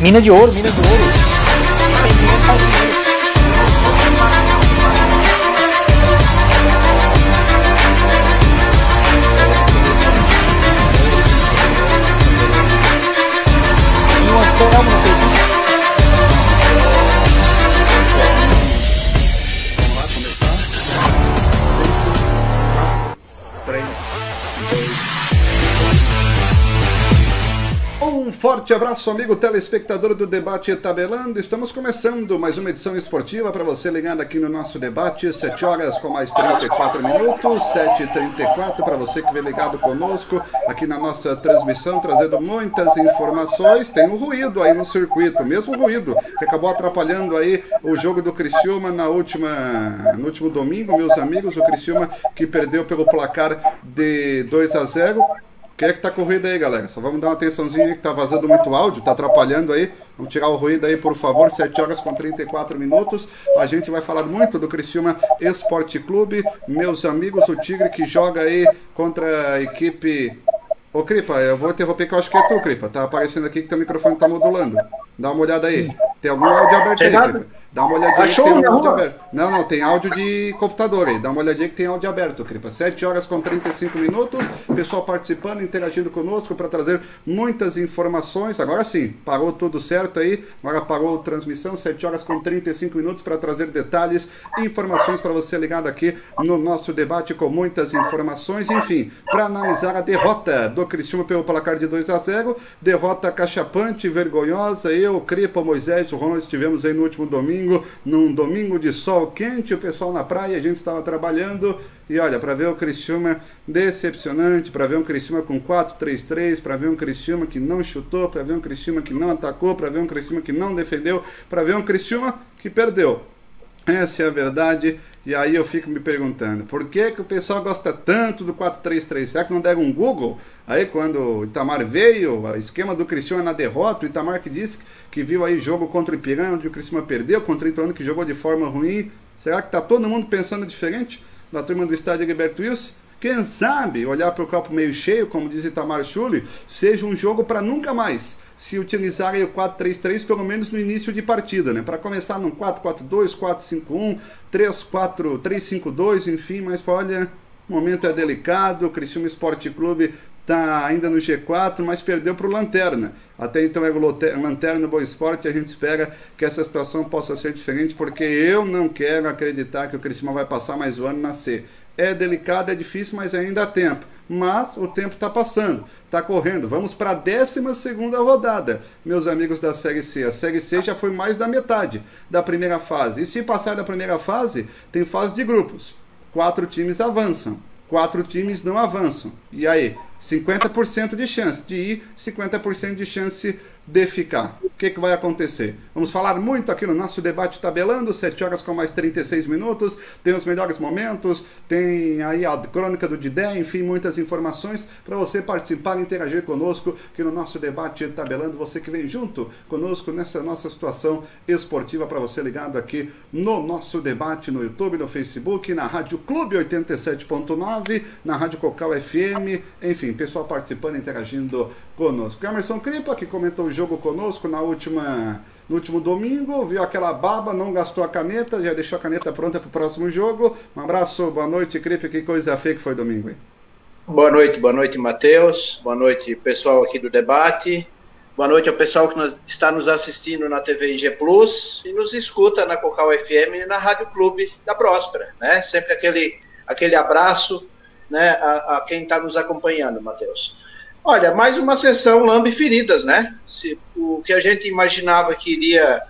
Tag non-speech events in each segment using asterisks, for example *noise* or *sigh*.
Mina de ouro, mina de ouro. Tem dinheiro, forte abraço, amigo telespectador do Debate Tabelando. Estamos começando mais uma edição esportiva para você ligado aqui no nosso debate. 7 horas com mais 34 minutos, 7h34 para você que vem ligado conosco aqui na nossa transmissão, trazendo muitas informações. Tem um ruído aí no circuito, mesmo ruído, que acabou atrapalhando aí o jogo do Criciúma na última, no último domingo, meus amigos. O Criciúma que perdeu pelo placar de 2 a 0. Quem é que tá com ruído aí, galera? Só vamos dar uma atençãozinha aí que tá vazando muito áudio, tá atrapalhando aí. Vamos tirar o ruído aí, por favor. 7 horas com 34 minutos. A gente vai falar muito do Criciúma Esporte Clube. Meus amigos, o Tigre que joga aí contra a equipe. Ô, Cripa, eu vou interromper que eu acho que é tu, Cripa. Tá aparecendo aqui que teu microfone tá modulando. Dá uma olhada aí. Tem algum áudio aberto aí? Cripa? Dá uma olhadinha Achou que tem um áudio aberto. Não, não, tem áudio de computador aí. Dá uma olhadinha que tem áudio aberto, Cripa. 7 horas com 35 minutos. Pessoal participando, interagindo conosco para trazer muitas informações. Agora sim, parou tudo certo aí. Agora parou a transmissão. 7 horas com 35 minutos para trazer detalhes e informações para você ligado aqui no nosso debate com muitas informações. Enfim, para analisar a derrota do Criciúma pelo placar de 2 a 0 Derrota cachapante, vergonhosa. Eu, Cripa, Moisés, o Ronald estivemos aí no último domingo, num domingo de sol quente, o pessoal na praia, a gente estava trabalhando. E olha, para ver o Criciúma decepcionante, para ver um Criciúma com 4-3-3, para ver um Criciúma que não chutou, para ver um Criciúma que não atacou, para ver um Criciúma que não defendeu, para ver um Criciúma que perdeu. Essa é a verdade. E aí eu fico me perguntando, por que, que o pessoal gosta tanto do 4-3-3? Será que não deram um Google? Aí quando o Itamar veio, o esquema do Criciúma na derrota, o Itamar que disse que viu aí jogo contra o Ipiranga, onde o Criciúma perdeu, contra o Ituano que jogou de forma ruim. Será que tá todo mundo pensando diferente da turma do estádio Gilberto Wilson? Quem sabe olhar para o copo meio cheio, como diz Itamar Schulli, seja um jogo para nunca mais se utilizarem o 4-3-3 pelo menos no início de partida, né? Para começar num 4-4-2, 4-5-1, 3-4, 3-5-2, enfim, mas olha, o momento é delicado, o Criciúma Esporte Clube está ainda no G4, mas perdeu para o Lanterna. Até então é Lanterna Boa Esporte, a gente espera que essa situação possa ser diferente, porque eu não quero acreditar que o Criciúma vai passar mais um ano na C. É delicado, é difícil, mas ainda há tempo. Mas o tempo está passando, está correndo. Vamos para a 12 rodada, meus amigos da Série C. A Série C já foi mais da metade da primeira fase. E se passar da primeira fase, tem fase de grupos. Quatro times avançam, quatro times não avançam. E aí? 50% de chance de ir, 50% de chance de ficar. O que, que vai acontecer? Vamos falar muito aqui no nosso debate tabelando, 7 horas com mais 36 minutos, tem os melhores momentos, tem aí a crônica do Didé, enfim, muitas informações para você participar e interagir conosco aqui no nosso debate tabelando, você que vem junto conosco nessa nossa situação esportiva para você ligado aqui no nosso debate no YouTube, no Facebook, na Rádio Clube 87.9, na Rádio Cocal FM, enfim, pessoal participando, interagindo conosco. Emerson Cripa, que comentou o jogo conosco na última, no último domingo, viu aquela baba, não gastou a caneta, já deixou a caneta pronta para o próximo jogo. Um abraço, boa noite, Cripa, que coisa feia que foi domingo, hein? Boa noite, boa noite, Matheus. Boa noite, pessoal aqui do debate. Boa noite ao pessoal que está nos assistindo na TV IG Plus e nos escuta na Cocal FM e na Rádio Clube da Próspera, né? Sempre aquele, aquele abraço, né, a, a quem está nos acompanhando, Matheus. Olha, mais uma sessão lambe feridas, né? Se, o que a gente imaginava que iria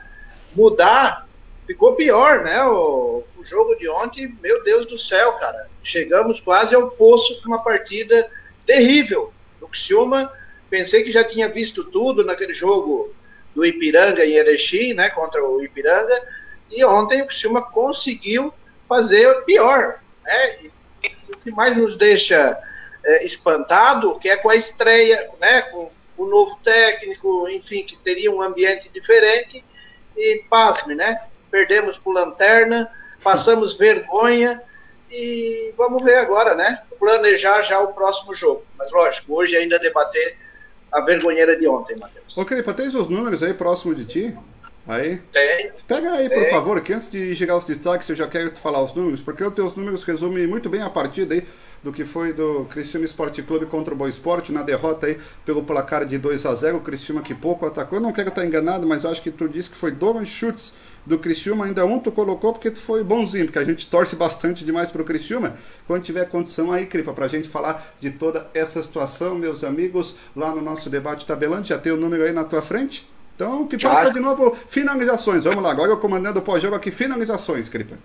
mudar ficou pior, né? O, o jogo de ontem, meu Deus do céu, cara. Chegamos quase ao poço de uma partida terrível. O Criciúma, pensei que já tinha visto tudo naquele jogo do Ipiranga em Erechim, né? Contra o Ipiranga. E ontem o Criciúma conseguiu fazer pior, né? E o que mais nos deixa é, espantado, que é com a estreia, né? Com o novo técnico, enfim, que teria um ambiente diferente. E pasme, né? Perdemos por lanterna, passamos *laughs* vergonha e vamos ver agora, né? Planejar já o próximo jogo. Mas lógico, hoje ainda debater a vergonheira de ontem, Matheus. Ô, Cripa, tens os números aí próximo de ti? Aí? Pega aí, por favor, que antes de chegar aos destaques eu já quero te falar os números, porque os teus números resumem muito bem a partida aí do que foi do Cristiano Esporte Clube contra o Boa Esporte, na derrota aí pelo placar de 2 a 0 o Cristiano que pouco atacou, eu não quero estar enganado, mas acho que tu disse que foi dois chutes do Criciúma, ainda um tu colocou porque tu foi bonzinho, porque a gente torce bastante demais pro Criciúma. Quando tiver condição aí, Cripa, pra gente falar de toda essa situação, meus amigos, lá no nosso debate tabelante, já tem o número aí na tua frente? Então, que passa de novo finalizações. Vamos lá, agora eu comandando o pós-jogo aqui, finalizações, Cripa.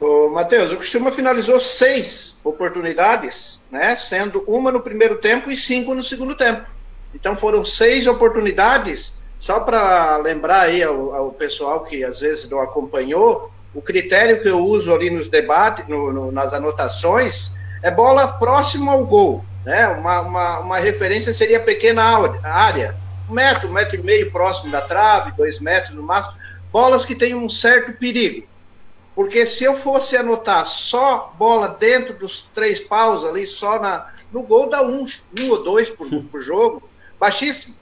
Ô, Matheus, o Criciúma finalizou seis oportunidades, né? Sendo uma no primeiro tempo e cinco no segundo tempo. Então foram seis oportunidades. Só para lembrar aí ao, ao pessoal que às vezes não acompanhou, o critério que eu uso ali nos debates, no- no- nas anotações, é bola próxima ao gol. Né? Uma, uma, uma referência seria pequena área, um metro, um metro e meio próximo da trave, dois metros no máximo. Bolas que têm um certo perigo. Porque se eu fosse anotar só bola dentro dos três paus ali, só na, no gol, dá um, um ou dois por, *laughs* por jogo, baixíssimo.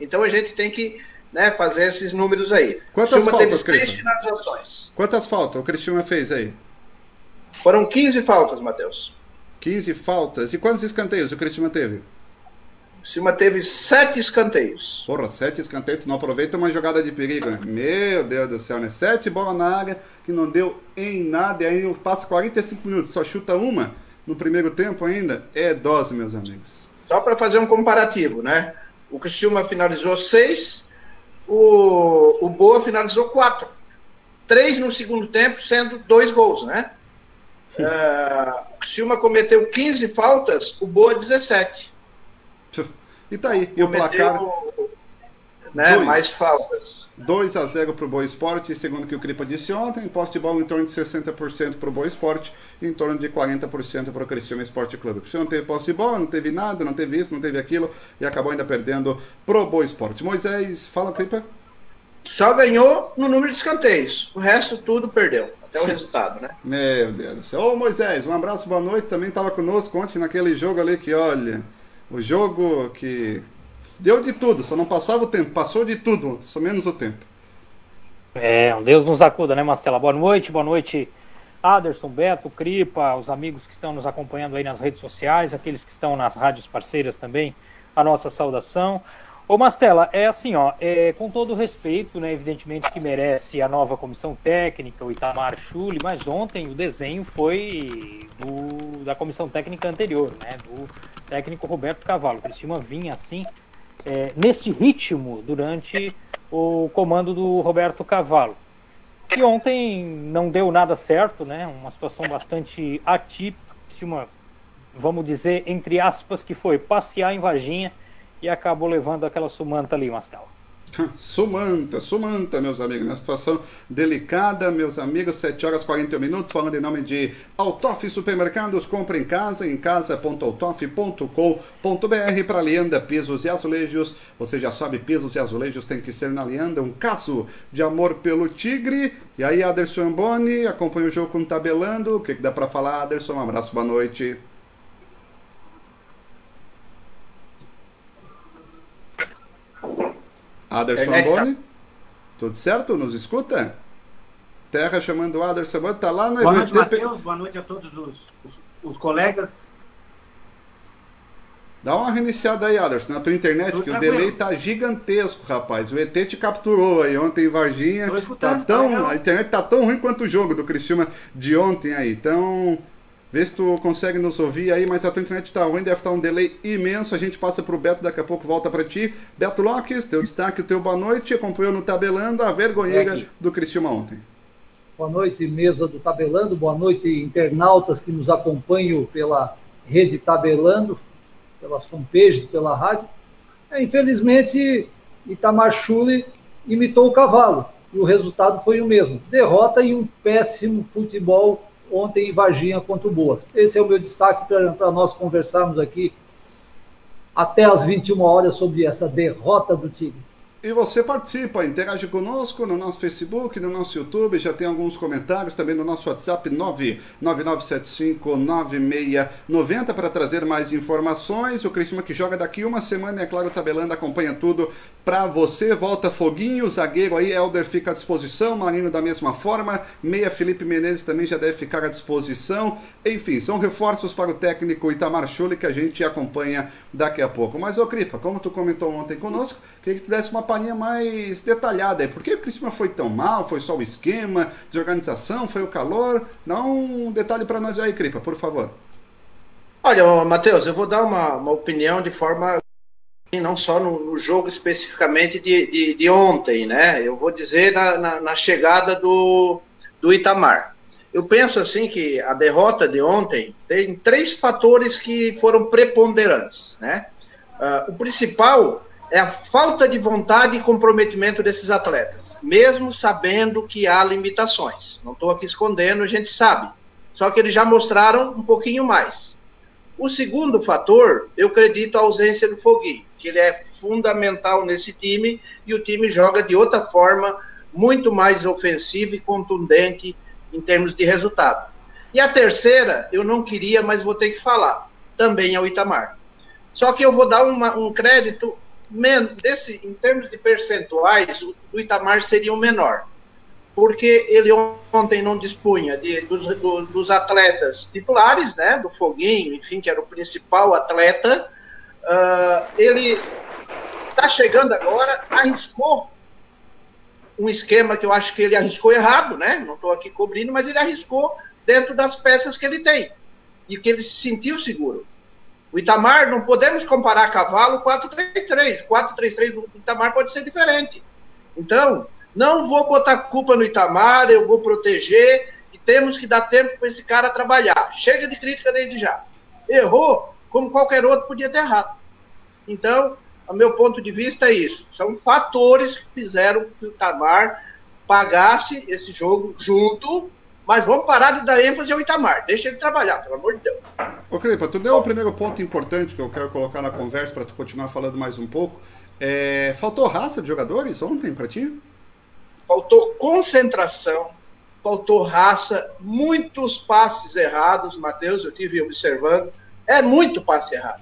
Então a gente tem que né, fazer esses números aí. Quantas teve faltas, finalizações. Quantas faltas o Cristiano fez aí? Foram 15 faltas, Matheus. 15 faltas. E quantos escanteios o Cristiano teve? Criciúma teve sete escanteios. Porra, sete escanteios, tu não aproveita uma jogada de perigo, né? Meu Deus do céu, né? Sete bolas na área que não deu em nada e aí passa 45 minutos, só chuta uma no primeiro tempo ainda. É dose, meus amigos. Só para fazer um comparativo, né? O Criciúma finalizou seis, o, o Boa finalizou quatro. Três no segundo tempo, sendo dois gols, né? Ah, o Criciúma cometeu 15 faltas, o Boa 17. E tá aí, e o placar Né, dois. mais faltas. 2 a 0 pro Boa Esporte, segundo o que o Cripa disse ontem, posse de bola em torno de 60% pro Boa Esporte e em torno de 40% pro Cristiano Esporte Clube. O Cristiano não teve posse de bola, não teve nada, não teve isso, não teve aquilo e acabou ainda perdendo pro Boa Esporte. Moisés, fala, Cripa. Só ganhou no número de escanteios. O resto tudo perdeu. Até o resultado, né? Meu Deus do céu. Ô Moisés, um abraço, boa noite. Também estava conosco ontem naquele jogo ali que, olha, o jogo que deu de tudo, só não passava o tempo, passou de tudo, só menos o tempo. É, Deus nos acuda, né, Marcela? Boa noite, boa noite, Aderson, Beto, Cripa, os amigos que estão nos acompanhando aí nas redes sociais, aqueles que estão nas rádios parceiras também, a nossa saudação. Ô, Mastela, é assim, ó, é, com todo respeito, né, evidentemente que merece a nova comissão técnica, o Itamar Chuli, mas ontem o desenho foi do, da comissão técnica anterior, né, do técnico Roberto Cavalo. O vinha assim, é, nesse ritmo durante o comando do Roberto Cavalo. E ontem não deu nada certo, né? Uma situação bastante atípica, uma, vamos dizer, entre aspas, que foi passear em Varginha e acabou levando aquela sumanta ali, Mastel. *laughs* Sumanta, Sumanta, meus amigos, na situação delicada, meus amigos, 7 horas e 41 minutos, falando em nome de Autof Supermercados, compra em casa, em casa.autof.com.br para Leanda Pisos e Azulejos, você já sabe, pisos e azulejos tem que ser na Leanda, um caso de amor pelo tigre, e aí Aderson Boni, acompanha o jogo com Tabelando, o que, que dá para falar, Aderson, um abraço, boa noite. Aderson tá- Boni, tudo certo? Nos escuta? Terra chamando o Aderson Boni, tá lá no Boa noite, EDT. Matheus. Boa noite a todos os, os, os colegas. Dá uma reiniciada aí, Aderson, na tua internet, Tô que o tranquilo. delay tá gigantesco, rapaz. O ET te capturou aí ontem em Varginha. Tô Tá escutando, tá tão, legal. a internet tá tão ruim quanto o jogo do Criciúma de ontem aí. Então, vê se tu consegue nos ouvir aí, mas a tua internet tá ruim, deve estar um delay imenso. A gente passa pro Beto, daqui a pouco volta pra ti. Beto Lopes, teu destaque, o teu boa noite. Acompanhou no Tabelando a vergonheira É do Criciúma ontem. Boa noite, mesa do Tabelando. Boa noite, internautas que nos acompanham pela rede Tabelando, pelas fanpages, pela rádio. É, infelizmente, Itamar Chuli imitou o cavalo e o resultado foi o mesmo. Derrota e um péssimo futebol ontem em Varginha contra o Boa. Esse é o meu destaque para nós conversarmos aqui até às 21 horas sobre essa derrota do Tigre. E você participa, interage conosco no nosso Facebook, no nosso YouTube, já tem alguns comentários também no nosso WhatsApp 999759690 para trazer mais informações. O Cristiano que joga daqui uma semana, é claro, tabelando, acompanha tudo para você. Volta Foguinho, zagueiro aí, Helder fica à disposição, Marino da mesma forma, meia Felipe Menezes também já deve ficar à disposição. Enfim, são reforços para o técnico Itamar Schulli que a gente acompanha daqui a pouco. Mas, ô Cripa, como tu comentou ontem conosco, queria que tu desse uma palhinha mais detalhada aí. Por que o Criciúma foi tão mal? Foi só o esquema, desorganização, foi o calor? Dá um detalhe para nós aí, Cripa, por favor. Olha, Matheus, eu vou dar uma, uma opinião de forma não só no, no jogo especificamente de, de, de, ontem, né? Eu vou dizer na, na, na, chegada do, do Itamar. Eu penso assim que a derrota de ontem tem três fatores que foram preponderantes, né? Uh, o principal é a falta de vontade e comprometimento desses atletas, mesmo sabendo que há limitações. Não estou aqui escondendo, a gente sabe. Só que eles já mostraram um pouquinho mais. O segundo fator, eu acredito a ausência do Foguinho, que ele é fundamental nesse time e o time joga de outra forma, muito mais ofensivo e contundente em termos de resultado. E a terceira, eu não queria, mas vou ter que falar, também é o Itamar. Só que eu vou dar uma, um crédito desse, em termos de percentuais, o, o Itamar seria o menor. Porque ele ontem não dispunha de, dos, do, dos atletas titulares, né, do Foguinho, enfim, que era o principal atleta. Uh, ele está chegando agora, arriscou um esquema que eu acho que ele arriscou errado, né? Não estou aqui cobrindo, mas ele arriscou dentro das peças que ele tem e que ele se sentiu seguro. O Itamar, não podemos comparar cavalo 433. 433 do Itamar pode ser diferente. Então, não vou botar culpa no Itamar, eu vou proteger e temos que dar tempo para esse cara trabalhar. Chega de crítica desde já. Errou, como qualquer outro podia ter errado. Então, o meu ponto de vista é isso. São fatores que fizeram que o Itamar pagasse esse jogo junto mas vamos parar de dar ênfase ao Itamar. Deixa ele trabalhar, pelo amor de Deus. Ô, Crepa, tu deu o primeiro ponto importante que eu quero colocar na conversa para tu continuar falando mais um pouco. É, faltou raça de jogadores ontem para ti? Faltou concentração, faltou raça, muitos passes errados, Matheus, eu tive observando. É muito passe errado.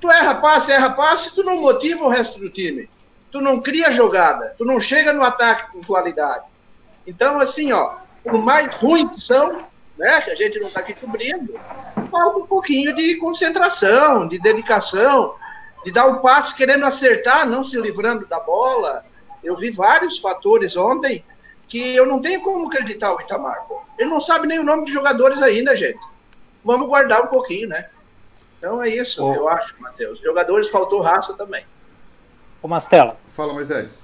Tu erra passe, erra passe, tu não motiva o resto do time. Tu não cria jogada, tu não chega no ataque com qualidade. Então, assim, ó, por mais ruins que são, né, que a gente não está aqui cobrindo, falta um pouquinho de concentração, de dedicação, de dar o passe querendo acertar, não se livrando da bola. Eu vi vários fatores ontem que eu não tenho como acreditar o Itamar. Pô. Ele não sabe nem o nome de jogadores ainda, gente. Vamos guardar um pouquinho, né? Então é isso, oh. eu acho, Matheus. Jogadores faltou raça também. Ô Mastela. Fala, Moisés.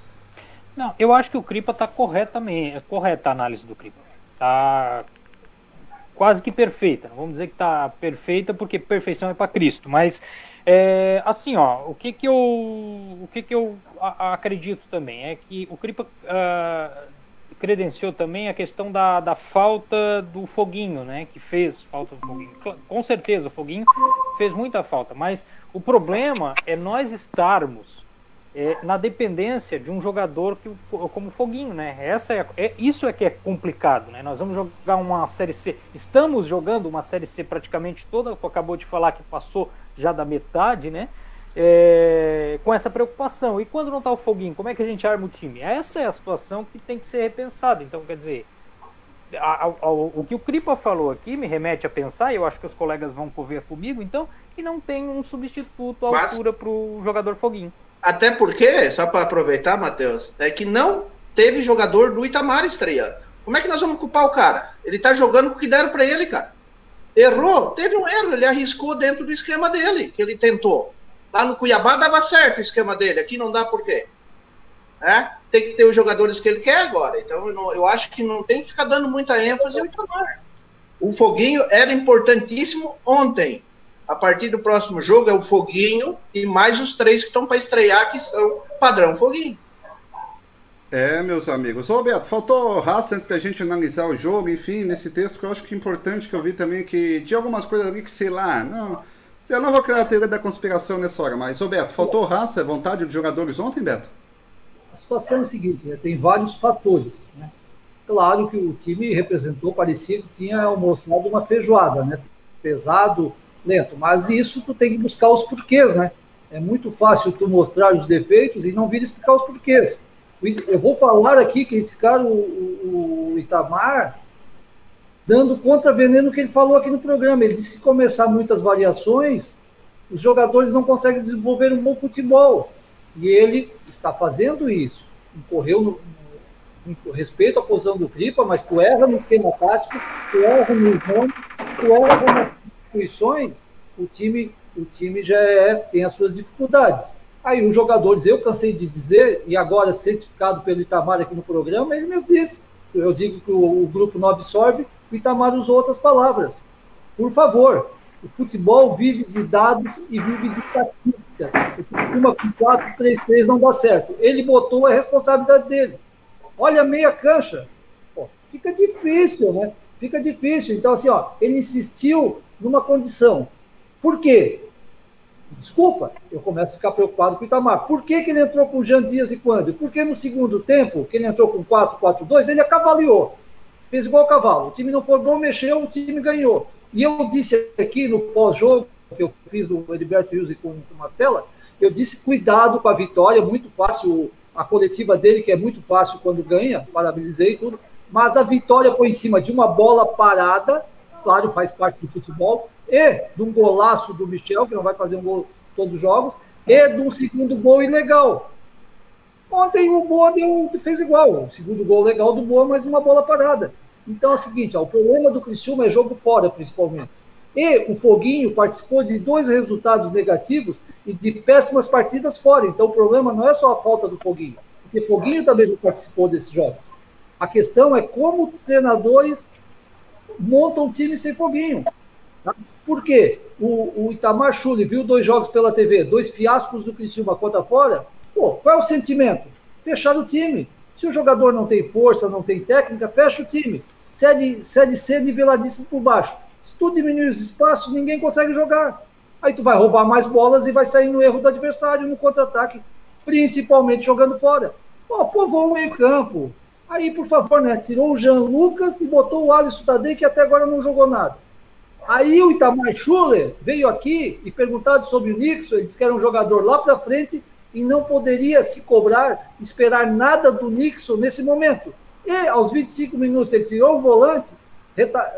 Não, eu acho que o Cripa está correto também. É correta a análise do Cripa tá quase que perfeita. Não vamos dizer que tá perfeita porque perfeição é para Cristo, mas é, assim, ó, o que que eu o que que eu a, acredito também é que o Cripa uh, credenciou também a questão da, da falta do foguinho, né? Que fez falta do foguinho. Com certeza o foguinho fez muita falta, mas o problema é nós estarmos é, na dependência de um jogador que, como Foguinho, né? Essa é, é, isso é que é complicado, né? Nós vamos jogar uma série C, estamos jogando uma série C praticamente toda, acabou de falar que passou já da metade, né? É, com essa preocupação. E quando não está o Foguinho, como é que a gente arma o time? Essa é a situação que tem que ser repensada. Então, quer dizer, a, a, a, o que o Cripa falou aqui me remete a pensar, e eu acho que os colegas vão conver comigo, então, que não tem um substituto à Mas... altura para o jogador Foguinho. Até porque, só para aproveitar, Matheus, é que não teve jogador do Itamar estreando. Como é que nós vamos culpar o cara? Ele tá jogando com o que deram para ele, cara. Errou, teve um erro, ele arriscou dentro do esquema dele, que ele tentou. Lá no Cuiabá dava certo o esquema dele, aqui não dá por quê? É? Tem que ter os jogadores que ele quer agora. Então eu, não, eu acho que não tem que ficar dando muita ênfase ao Itamar. O Foguinho era importantíssimo ontem a partir do próximo jogo é o Foguinho e mais os três que estão para estrear, que são padrão Foguinho. É, meus amigos. Ô, Beto, faltou raça antes da gente analisar o jogo, enfim, nesse texto que eu acho que é importante que eu vi também que de algumas coisas ali que, sei lá, não. Eu não vou criar a teoria da conspiração nessa hora, mas, ô Beto, faltou raça, vontade de jogadores ontem, Beto? A situação é a seguinte, né? tem vários fatores. Né? Claro que o time representou, parecia que tinha almoçado uma feijoada, né? pesado, lento. Mas isso tu tem que buscar os porquês, né? É muito fácil tu mostrar os defeitos e não vir explicar os porquês. Eu vou falar aqui, criticar o, o, o Itamar, dando contra-veneno que ele falou aqui no programa. Ele disse que começar muitas variações, os jogadores não conseguem desenvolver um bom futebol. E ele está fazendo isso. Incorreu no, no, no respeito à posição do Cripa, mas tu erra no esquema tático, tu erra no nome, tu erra nas instituições, o time, o time já é, tem as suas dificuldades. Aí os jogadores, eu cansei de dizer, e agora certificado pelo Itamar aqui no programa, ele mesmo disse. Eu digo que o, o grupo não absorve, o Itamar usou outras palavras. Por favor, o futebol vive de dados e vive de estatísticas. Uma com 4, 3, 3 não dá certo. Ele botou a responsabilidade dele. Olha a meia cancha. Pô, fica difícil, né? Fica difícil. Então, assim, ó, ele insistiu numa condição. Por quê? Desculpa, eu começo a ficar preocupado com o Itamar. Por que, que ele entrou com o Jean Dias e quando? Porque no segundo tempo, que ele entrou com 4-4-2, ele acavaliou. Fez igual o cavalo. O time não foi bom, mexeu, o time ganhou. E eu disse aqui no pós-jogo, que eu fiz do Heriberto Hilse com, com Mastella, eu disse cuidado com a vitória, muito fácil, a coletiva dele, que é muito fácil quando ganha, parabenizei tudo, mas a vitória foi em cima de uma bola parada, claro, faz parte do futebol, e de um golaço do Michel, que não vai fazer um gol todos os jogos, e de um segundo gol ilegal. Ontem o Boa deu, fez igual, o segundo gol legal do Boa, mas uma bola parada. Então é o seguinte, ó, o problema do Criciúma é jogo fora, principalmente. E o Foguinho participou de dois resultados negativos e de péssimas partidas fora. Então o problema não é só a falta do Foguinho, porque Foguinho também participou desses jogos. A questão é como os treinadores montam um time sem Foguinho. Tá? Por quê? O, o Itamar Chuli viu dois jogos pela TV, dois fiascos do Criciúma contra fora. Pô, qual é o sentimento? Fechar o time. Se o jogador não tem força, não tem técnica, fecha o time. Série, série C niveladíssimo por baixo. Se tu diminuir os espaços, ninguém consegue jogar. Aí tu vai roubar mais bolas e vai sair no erro do adversário, no contra-ataque, principalmente jogando fora. Pô, povoou o meio campo. Aí, por favor, né? Tirou o Jean Lucas e botou o Alisson Tadei, que até agora não jogou nada. Aí o Itamar Schuller veio aqui e perguntado sobre o Nixon, ele disse que era um jogador lá para frente e não poderia se cobrar, esperar nada do Nixon nesse momento. E aos 25 minutos ele tirou o volante,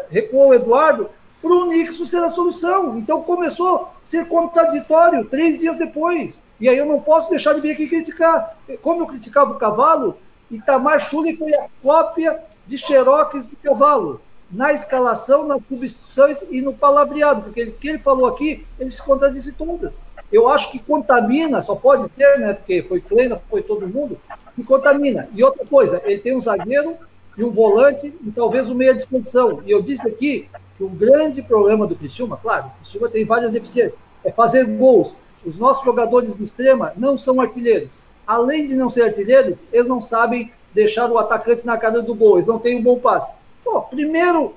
recuou o Eduardo, para o Nixon ser a solução. Então começou a ser contraditório três dias depois. E aí eu não posso deixar de vir aqui criticar. Como eu criticava o cavalo, Itamar Schuller foi a cópia de Xerox do cavalo. Na escalação, nas substituições e no palavreado, porque o que ele falou aqui, ele se contradisse todas. Eu acho que contamina, só pode ser, né? Porque foi plena, foi todo mundo, que contamina. E outra coisa, ele tem um zagueiro e um volante e talvez um meia disposição. E eu disse aqui que o grande problema do Criciúma, claro, o Criciúma tem várias deficiências, é fazer gols. Os nossos jogadores do extrema não são artilheiros além de não ser artilheiro, eles não sabem deixar o atacante na cara do gol, eles não têm um bom passe. Pô, primeiro,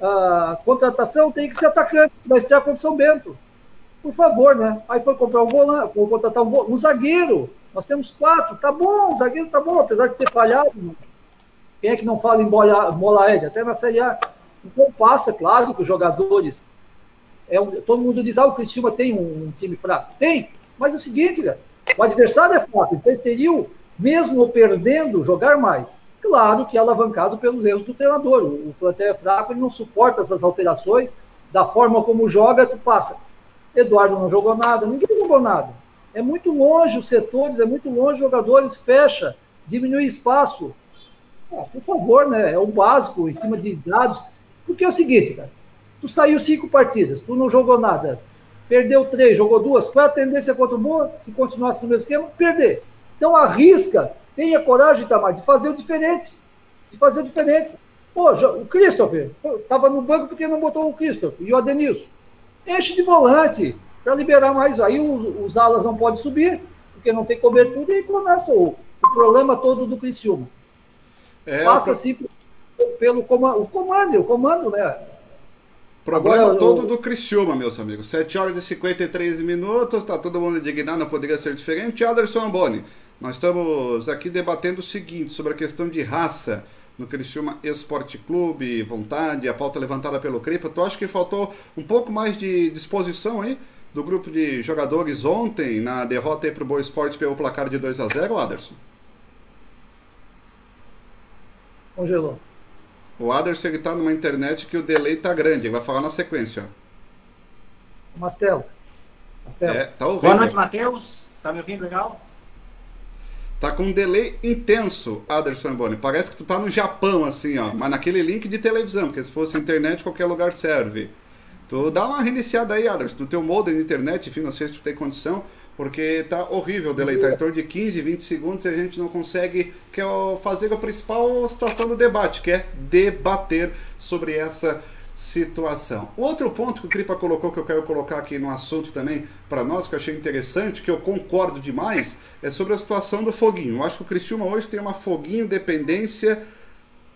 a contratação tem que ser atacante, vai estrear contra o São Bento. Por favor, né? Aí foi comprar um volante, contratar um, um zagueiro. Nós temos quatro, tá bom, zagueiro tá bom, apesar de ter falhado. Quem é que não fala em bola, bola aérea? Até na Série A. Então passa, claro, que os jogadores. É um, todo mundo diz, ah, o Cristiúma tem um, um time fraco. Tem, mas é o seguinte, cara, o adversário é fraco, então eles teriam, mesmo perdendo, jogar mais. Claro que é alavancado pelos erros do treinador. O plantel é fraco, ele não suporta essas alterações. Da forma como joga, tu passa. Eduardo não jogou nada, ninguém jogou nada. É muito longe os setores, é muito longe os jogadores, fecha, diminui espaço. Ah, por favor, né? É o básico, em cima de dados. Porque é o seguinte, cara. Tu saiu cinco partidas, tu não jogou nada perdeu três, jogou duas, qual é a tendência contra o Boa? Se continuasse no mesmo esquema, perder. Então arrisca, tenha coragem, Tamar, de fazer o diferente. De fazer o diferente. Pô, o Christopher estava no banco porque não botou o Christopher e o Adenilson. Enche de volante para liberar mais. Aí os, os, alas não podem subir, porque não tem cobertura, e aí começa o, o problema todo do Criciúma. É, Passa assim pelo comando, o comando, o comando, né? Problema Agora, todo do Criciúma, meus amigos. 7 horas e 53 minutos, tá todo mundo indignado, não poderia ser diferente. Anderson Boni, Nós estamos aqui debatendo o seguinte sobre a questão de raça no Criciúma Esporte Clube, vontade, a pauta levantada pelo Cripa. Tu acha que faltou um pouco mais de disposição aí do grupo de jogadores ontem na derrota aí pro Boa Esporte pelo placar de 2 a 0 Aderson? Congelou. O Aderson ele tá numa internet que o delay tá grande, ele vai falar na sequência. Mastelo. Mastelo. É, tá ouvindo. Boa noite, Matheus. Tá me ouvindo legal? Tá com um delay intenso, Aderson Boni. Parece que tu tá no Japão, assim, ó. Mas naquele link de televisão, porque se fosse internet, qualquer lugar serve. Tu dá uma reiniciada aí, Aderson, no teu modem de internet, enfim, não sei se tu tem condição, porque tá horrível delay, tá em torno de 15, 20 segundos e a gente não consegue que é fazer a principal situação do debate, que é debater sobre essa situação. Outro ponto que o Cripa colocou, que eu quero colocar aqui no assunto também para nós, que eu achei interessante, que eu concordo demais, é sobre a situação do foguinho. Eu acho que o Cristiúma hoje tem uma foguinho dependência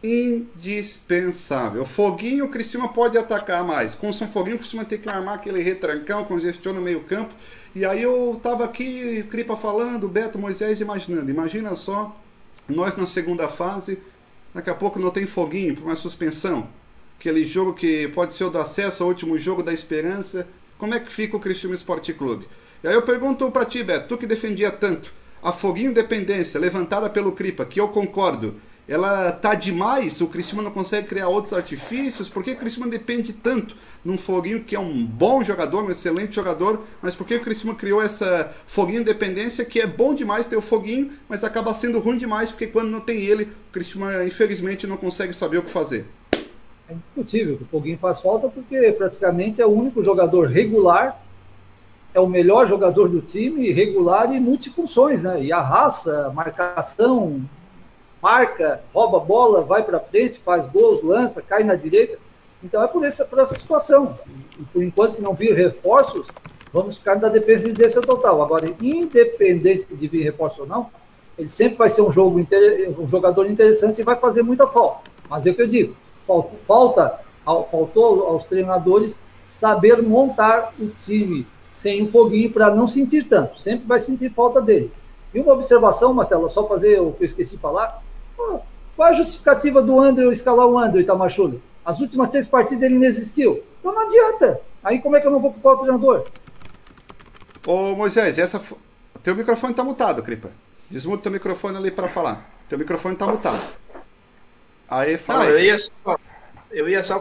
indispensável. Foguinho, o Cristiúma pode atacar mais. Com o São Foguinho, o Cristiúma tem que armar aquele retrancão, congestiona o meio campo. E aí eu tava aqui, Cripa falando, Beto Moisés imaginando. Imagina só, nós na segunda fase, daqui a pouco não tem foguinho por uma suspensão aquele jogo que pode ser o do acesso, o último jogo da esperança. Como é que fica o Cristiúma Esporte Clube? E aí eu pergunto para ti, Beto, tu que defendia tanto, a Foguinho Independência, levantada pelo Cripa, que eu concordo, ela tá demais, o Cristiúma não consegue criar outros artifícios, por que o Cristiúma depende tanto num Foguinho que é um bom jogador, um excelente jogador, mas por que o Cristiúma criou essa Foguinho Independência que é bom demais ter o Foguinho, mas acaba sendo ruim demais, porque quando não tem ele, o Cristiúma infelizmente não consegue saber o que fazer? É indiscutível que o Foguinho faz falta porque praticamente é o único jogador regular, é o melhor jogador do time, regular e multifunções, né? E a raça, marcação, marca, rouba bola, vai para frente, faz gols, lança, cai na direita. Então é por essa, por essa situação. E por enquanto não vir reforços, vamos ficar na dependência total. Agora, independente de vir reforço ou não, ele sempre vai ser um, jogo, um jogador interessante e vai fazer muita falta. Mas é o que eu digo, falta, faltou aos treinadores saber montar o time sem um foguinho para não sentir tanto. Sempre vai sentir falta dele. E uma observação, Marcelo, só fazer o que eu esqueci de falar. Qual a justificativa do André escalar o André, Itamachule? As últimas três partidas ele não existiu. Então não adianta. Aí como é que eu não vou culpar o treinador? Ô Moisés, essa... teu microfone está mutado, Cripa. Desmuta teu microfone ali para falar. Teu microfone está mutado. Aí fala. Não, eu ia só, eu ia só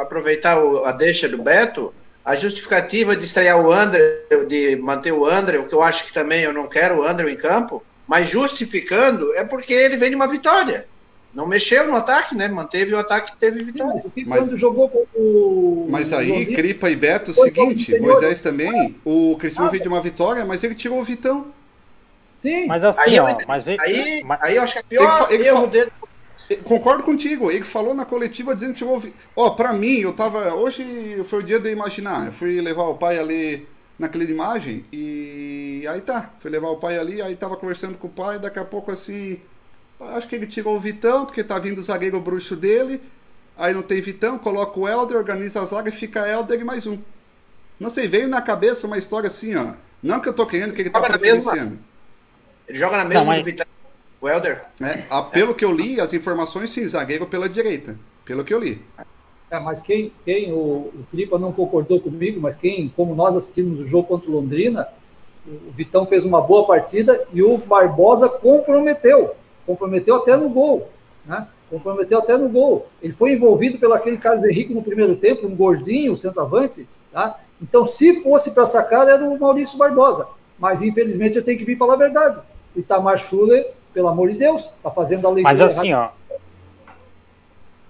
aproveitar a deixa do Beto. A justificativa de estrear o André, de manter o André, o que eu acho que também eu não quero o André em campo, mas justificando é porque ele vem de uma vitória. Não mexeu no ataque, né? Manteve o ataque e teve vitória. Sim, mas, quando jogou com o. Mas aí, Cripa e Beto, o seguinte, Moisés também, o Cristiano ah, veio de uma vitória, mas ele tirou o Vitão. Sim. Mas assim, aí, ó, mas vem, aí, mas... aí eu acho que é pior ele, ele erro dele Concordo contigo. Ele falou na coletiva dizendo que chegou. Ó, oh, pra mim, eu tava. Hoje foi o dia de imaginar. Eu fui levar o pai ali naquela imagem e aí tá. Fui levar o pai ali, aí tava conversando com o pai, daqui a pouco assim. Acho que ele tirou o Vitão, porque tá vindo o zagueiro bruxo dele. Aí não tem Vitão, coloca o Helder, organiza a zaga e fica Helder e mais um. Não sei, veio na cabeça uma história assim, ó. Não que eu tô querendo que ele tá preferenciando. Ele joga na mesma não, mas... Vitão. O Helder? É, a, pelo que eu li, as informações sim, zagueiro pela direita. Pelo que eu li. É, mas quem, quem o, o Cripa não concordou comigo, mas quem, como nós assistimos o jogo contra o Londrina, o Vitão fez uma boa partida e o Barbosa comprometeu. Comprometeu até no gol. Né? Comprometeu até no gol. Ele foi envolvido pelo aquele Carlos Henrique no primeiro tempo, um gordinho, centroavante. Tá? Então, se fosse para sacar, era o Maurício Barbosa. Mas, infelizmente, eu tenho que vir falar a verdade. O Itamar Schuller pelo amor de Deus, está fazendo a leitura. Mas assim, ó.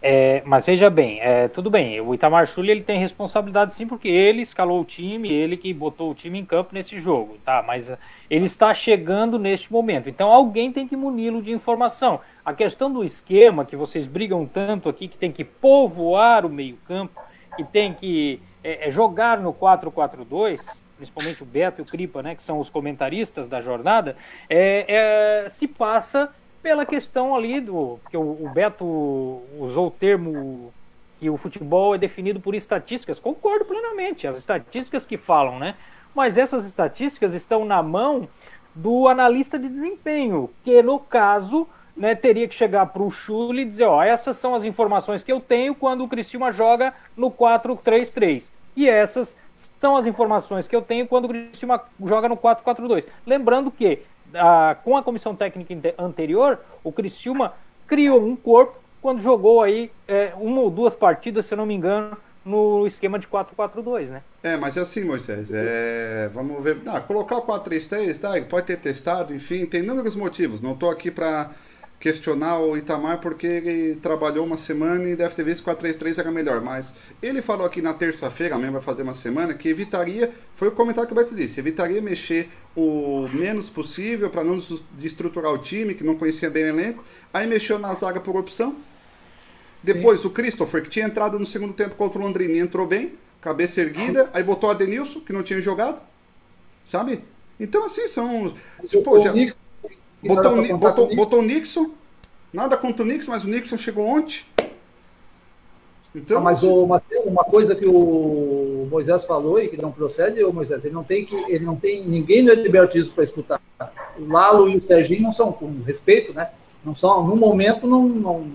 É, mas veja bem, é, tudo bem, o Itamar Chuli ele tem responsabilidade sim, porque ele escalou o time, ele que botou o time em campo nesse jogo, tá? Mas ele está chegando neste momento, então alguém tem que muni-lo de informação. A questão do esquema, que vocês brigam tanto aqui, que tem que povoar o meio-campo, que tem que é, é jogar no 4-4-2, principalmente o Beto e o Cripa, né, que são os comentaristas da jornada, é, é, se passa pela questão ali do. que o, Beto usou o termo que o futebol é definido por estatísticas. Concordo plenamente, as estatísticas que falam, né? Mas essas estatísticas estão na mão do analista de desempenho, que no caso né, teria que chegar para o Chuli e dizer: ó, essas são as informações que eu tenho quando o Criciúma joga no 4-3-3. E essas são as informações que eu tenho quando o Criciúma joga no 4-4-2. Lembrando que, a, com a comissão técnica anterior, o Criciúma criou um corpo quando jogou aí é, uma ou duas partidas, se eu não me engano, no esquema de 4-4-2, né? É, mas é assim, Moisés, é, vamos ver. Ah, colocar o 4-3-3, tá? Pode ter testado, enfim, tem inúmeros motivos. Não estou aqui para questionar o Itamar porque ele trabalhou uma semana e deve ter visto que o 4-3-3 era melhor. Mas ele falou aqui na terça-feira, amanhã vai fazer uma semana, que evitaria, foi o comentário que o Beto disse, evitaria mexer o menos possível para não destruturar o time, que não conhecia bem o elenco. Aí mexeu na zaga por opção. Depois Sim. o Christopher, que tinha entrado no segundo tempo contra o Londrina entrou bem, cabeça erguida. Aí botou o Adenilson, que não tinha jogado. Sabe? Então, assim, são. Pô, já... Botou, o, botou, botou o Nixon. Nada contra o Nixon, mas o Nixon chegou ontem. Então, ah, mas o, Mateus, uma coisa que o Moisés falou e que não procede, o Moisés, ele não tem que, ele não tem ninguém no Libertismo para escutar. O Lalo e o Serginho não são, com respeito, né? Não são, no momento não, não,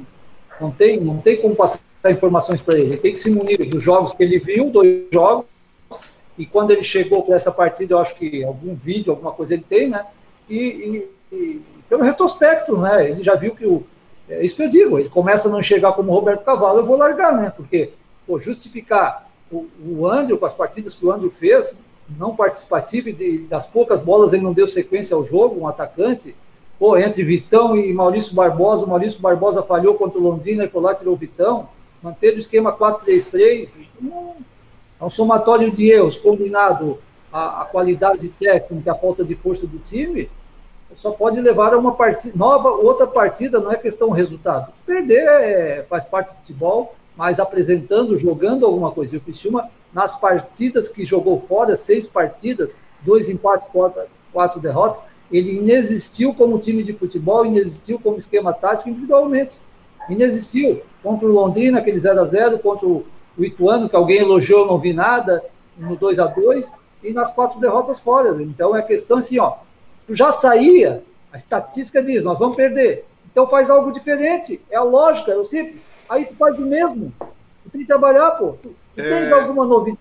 não tem, não tem como passar informações para ele. Ele tem que se munir dos jogos que ele viu, dois jogos, e quando ele chegou para essa partida, eu acho que algum vídeo, alguma coisa ele tem, né? E, e, pelo retrospecto, né? Ele já viu que o. É isso que eu digo, ele começa a não enxergar como Roberto Cavalo, eu vou largar, né? Porque, pô, justificar o, o Andrew com as partidas que o Andrew fez, não participativo, e das poucas bolas ele não deu sequência ao jogo, um atacante. Pô, entre Vitão e Maurício Barbosa, o Maurício Barbosa falhou contra o Londrina e foi lá tirou o Vitão. Manter o esquema 4-3-3, é um somatório de erros combinado a, a qualidade técnica, a falta de força do time, só pode levar a uma partida, nova, outra partida, não é questão resultado. Perder é, faz parte do futebol, mas apresentando, jogando alguma coisa. E o Criciúma, nas partidas que jogou fora, seis partidas, dois empates, quatro, quatro derrotas, ele inexistiu como time de futebol, inexistiu como esquema tático individualmente. Inexistiu. Contra o Londrina, aquele 0 a 0 contra o Ituano, que alguém elogiou, não vi nada, no 2 a 2 e nas quatro derrotas fora. Então é questão assim, ó, tu já saía, a estatística diz, nós vamos perder. Então faz algo diferente. É a lógica, eu sempre. Aí tu faz o mesmo. Tu tem que trabalhar, pô. Tu, tu é... tens alguma novidade.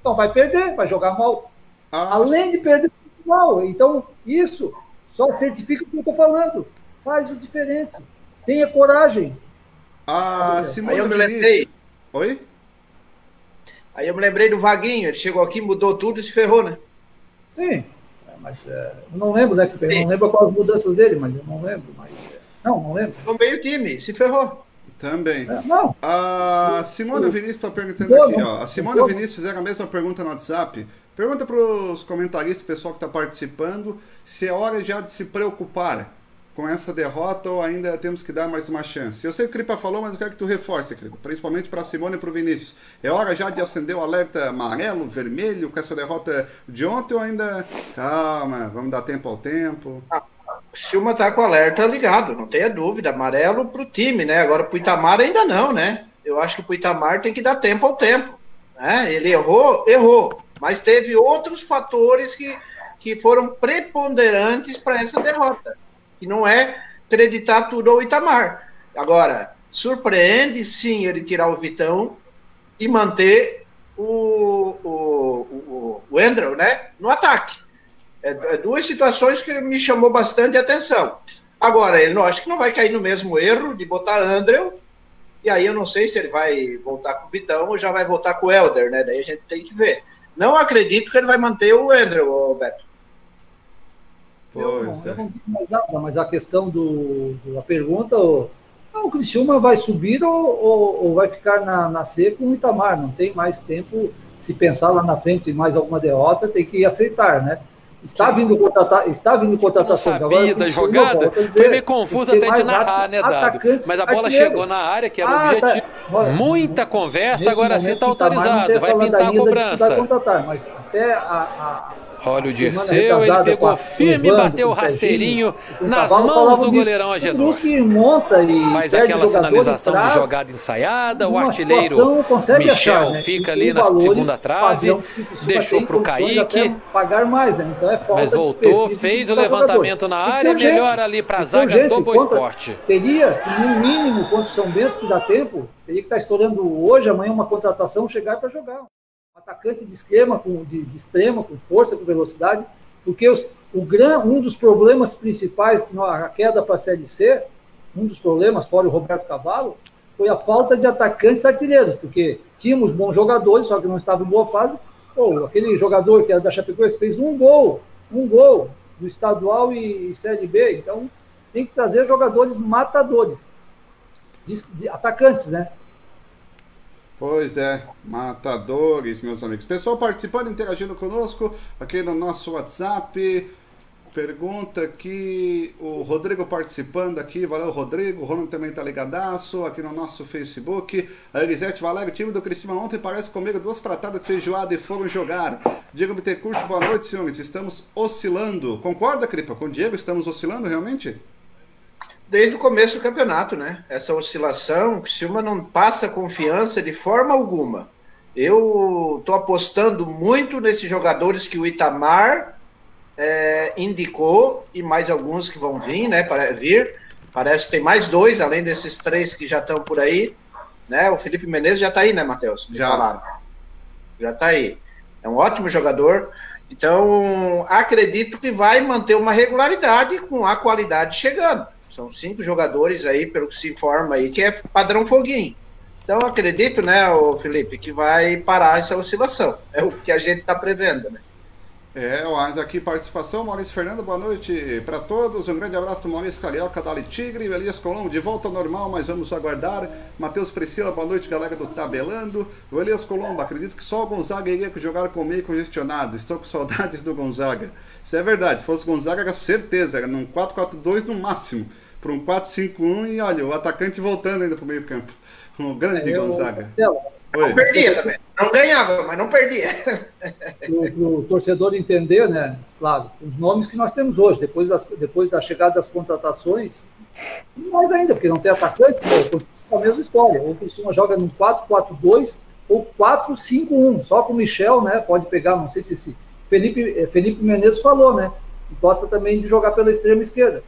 Então vai perder, vai jogar mal. Ah, Além de perder mal. Então, isso só certifica o que eu estou falando. Faz o diferente. Tenha coragem. Ah, Simone Aí eu me lembrei. Oi? Aí eu me lembrei do Vaguinho. Ele chegou aqui, mudou tudo e se ferrou, né? Sim mas é, eu não lembro, né? Eu não lembro quais as mudanças dele, mas eu não lembro. Mas, é, não, não lembro. No meio time, se ferrou. Também. É, não. A Simone Vinícius está perguntando aqui, ó. A Simone Vinícius fizeram a mesma pergunta no WhatsApp. Pergunta para os comentaristas, pessoal que está participando, se é hora já de se preocupar com essa derrota ou ainda temos que dar mais uma chance? Eu sei que o Cripa falou, mas eu quero que tu reforce, Cripa, principalmente para Simone e para o Vinícius. É hora já de acender o alerta amarelo, vermelho com essa derrota de ontem ou ainda. Calma, vamos dar tempo ao tempo. O Silma está com o alerta ligado, não tenha dúvida. Amarelo para o time, né? Agora para o Itamar ainda não, né? Eu acho que para o Itamar tem que dar tempo ao tempo. Né? Ele errou, errou. Mas teve outros fatores que, que foram preponderantes para essa derrota que não é acreditar tudo ao Itamar. Agora, surpreende sim ele tirar o Vitão e manter o, o, o, o Andrew, né, no ataque. É, é, duas situações que me chamou bastante atenção. Agora, ele não acho que não vai cair no mesmo erro de botar Andrew, e aí eu não sei se ele vai voltar com o Vitão ou já vai voltar com o Helder, né? Daí a gente tem que ver. Não acredito que ele vai manter o Andrew, Beto. Eu, não, eu não digo mais nada, mas a questão do, da pergunta, o, o Criciúma vai subir ou, ou, ou, vai ficar na, na C com o Itamar, não tem mais tempo, se pensar lá na frente em mais alguma derrota, tem que aceitar, né? Está vindo, contratar, está vindo contratação. Não sabia da jogada? Dizer, foi meio confuso até de narrar, né, Dado? Mas a bola chegou na área, que era ah, o tá. objetivo. Tá. Muita conversa, agora sim está autorizado. Vai pintar a cobrança. Mas até a, a Olha o Dirceu, ele pegou firme, bateu o rasteirinho nas mãos do goleirão Agenor. Faz aquela sinalização de jogada ensaiada, o artilheiro Michel achar, né? fica ali na segunda trave, deixou para o Kaique, mais, né? então é mas voltou, fez o levantamento na área, melhor ali para a zaga do Boa Esporte. Teria, no mínimo, contra o São Bento, que dá tempo, teria que estar tá estourando hoje, amanhã uma contratação, chegar para jogar atacante de extrema, com, de, de, extrema, com força, com velocidade, porque os, o gran, um dos problemas principais na queda para a Série C, um dos problemas, fora o Roberto Cavalo, foi a falta de atacantes artilheiros, porque tínhamos bons jogadores, só que não estavam em boa fase. Pô, aquele jogador que era da Chapecoense fez um gol, um gol do estadual e, e Série B, então tem que trazer jogadores matadores, de, de atacantes, né? Pois é, matadores, meus amigos. Pessoal participando, interagindo conosco aqui no nosso WhatsApp. Pergunta aqui, o Rodrigo participando aqui, valeu Rodrigo, o Ronald também tá ligadaço, aqui no nosso Facebook. A Elisete Valério, time do Cristina ontem parece comigo duas pratadas de feijoada e foram jogar. Diego Bittencourt, boa noite, senhores, estamos oscilando. Concorda, Cripa, com o Diego, estamos oscilando realmente? Desde o começo do campeonato, né? Essa oscilação, Silva não passa confiança de forma alguma. Eu estou apostando muito nesses jogadores que o Itamar é, indicou e mais alguns que vão vir, né? Para vir. Parece que tem mais dois, além desses três que já estão por aí. Né? O Felipe Menezes já está aí, né, Matheus? Já. Falaram. Já está aí. É um ótimo jogador. Então, acredito que vai manter uma regularidade com a qualidade chegando. São cinco jogadores aí, pelo que se informa aí, que é padrão foguinho. Então, acredito, né, o Felipe, que vai parar essa oscilação. É o que a gente está prevendo, né? É, mas aqui participação, Maurício Fernando, boa noite para todos. Um grande abraço do Maurício Carioca, Dali Tigre, Elias Colombo, de volta ao normal, mas vamos aguardar. Matheus Priscila, boa noite, galera do Tabelando. O Elias Colombo, acredito que só o Gonzaga iria jogar com meio congestionado. Estou com *laughs* saudades do Gonzaga. Isso é verdade, se fosse Gonzaga, era certeza, era num 4-4-2 no máximo para um 4-5-1 e olha, o atacante voltando ainda para o meio campo. Um grande é, Gonzaga. Eu, não perdia também. Não ganhava, mas não perdia. *laughs* Para o torcedor entender, né? Claro, os nomes que nós temos hoje, depois, das, depois da chegada das contratações, mais ainda, porque não tem atacante, é a mesma história. Ou o Criciúma joga num 4-4-2 ou 4-5-1, só com o Michel, né? Pode pegar, não sei se esse. Felipe, eh, Felipe Menezes falou, né? Gosta também de jogar pela extrema esquerda.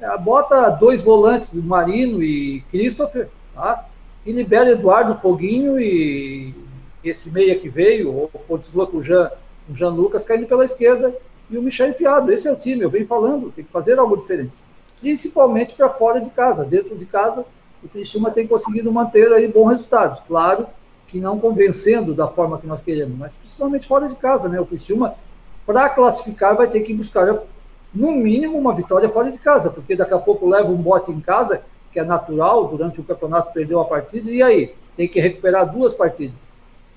É, bota dois volantes, Marino e Christopher, tá? e libera Eduardo Foguinho e esse meia que veio, ou continua com o Jean, o Jean Lucas caindo pela esquerda e o Michel enfiado. Esse é o time, eu venho falando, tem que fazer algo diferente. Principalmente para fora de casa. Dentro de casa, o Criciúma tem conseguido manter aí bons resultados. Claro que não convencendo da forma que nós queremos, mas principalmente fora de casa, né? O Criciúma, para classificar, vai ter que buscar no mínimo, uma vitória fora de casa, porque daqui a pouco leva um bote em casa, que é natural, durante o campeonato perdeu a partida, e aí? Tem que recuperar duas partidas.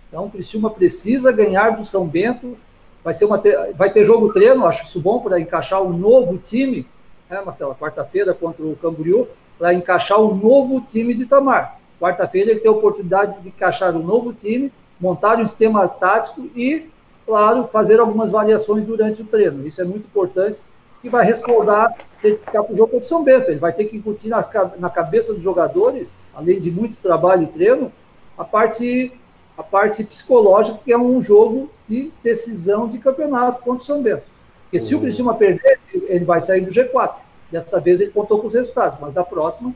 Então, o Criciúma precisa ganhar do São Bento, vai, ser uma vai ter jogo treino, acho isso bom para encaixar um novo time, né, Marcela? Quarta-feira contra o Camboriú, para encaixar o um novo time do Itamar. Quarta-feira ele tem a oportunidade de encaixar um novo time, montar um sistema tático e, claro, fazer algumas variações durante o treino. Isso é muito importante que vai respaldar se ele ficar para o jogo contra o São Bento. Ele vai ter que incutir nas, na cabeça dos jogadores, além de muito trabalho e treino, a parte, a parte psicológica, que é um jogo de decisão de campeonato contra o São Bento. Porque se o uhum. Cristiano perder, ele vai sair do G4. Dessa vez ele contou com os resultados, mas da próxima,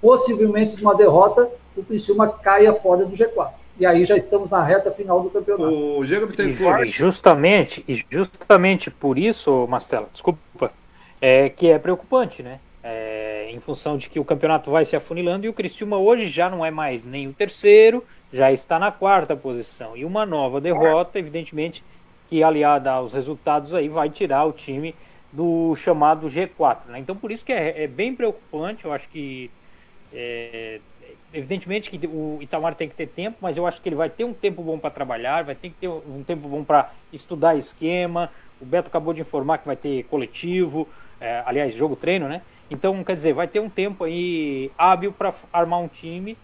possivelmente de uma derrota, o Criciúma caia fora do G4 e aí já estamos na reta final do campeonato. O Diego Bittencourt. E justamente, e justamente por isso, Mastela, desculpa, é que é preocupante, né? É, em função de que o campeonato vai se afunilando e o Criciúma hoje já não é mais nem o terceiro, já está na quarta posição. E uma nova derrota, evidentemente, que aliada aos resultados aí, vai tirar o time do chamado G4. Né? Então por isso que é, é bem preocupante, eu acho que é, evidentemente que o Itamar tem que ter tempo, mas eu acho que ele vai ter um tempo bom para trabalhar, vai ter que ter um tempo bom para estudar esquema. O Beto acabou de informar que vai ter coletivo, é, aliás, jogo treino, né? Então, quer dizer, vai ter um tempo aí hábil para armar um time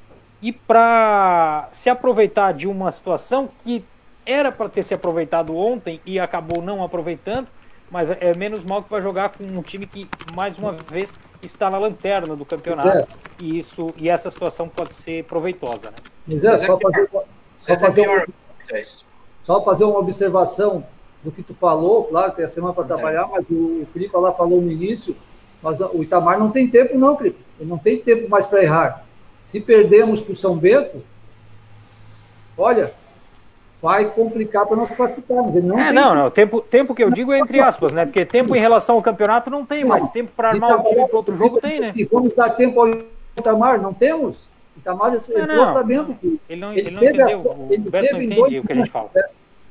e para se aproveitar de uma situação que era para ter se aproveitado ontem e acabou não aproveitando, mas é menos mal que vai jogar com um time que, mais uma vez, está na lanterna do campeonato. É. E, isso, e essa situação pode ser proveitosa. Né? Mas é, só fazer, só, fazer uma, só fazer uma observação do que tu falou, claro, tem a semana para trabalhar, mas o, o lá falou no início, mas o Itamar não tem tempo não, Cripa. Ele não tem tempo mais para errar. Se perdemos para o São Bento, olha, vai complicar para nós classificarmos. Ele não é, não, não. Tempo, tempo que eu digo é entre aspas, né? Porque tempo em relação ao campeonato não tem, mas tempo para armar o time para outro jogo tem, né? Vamos dar tempo ao Itamar? Não temos? Itamar entrou sabendo que. Ele não, ele, ele não entendeu. o ele Beto não entende o que a gente fala.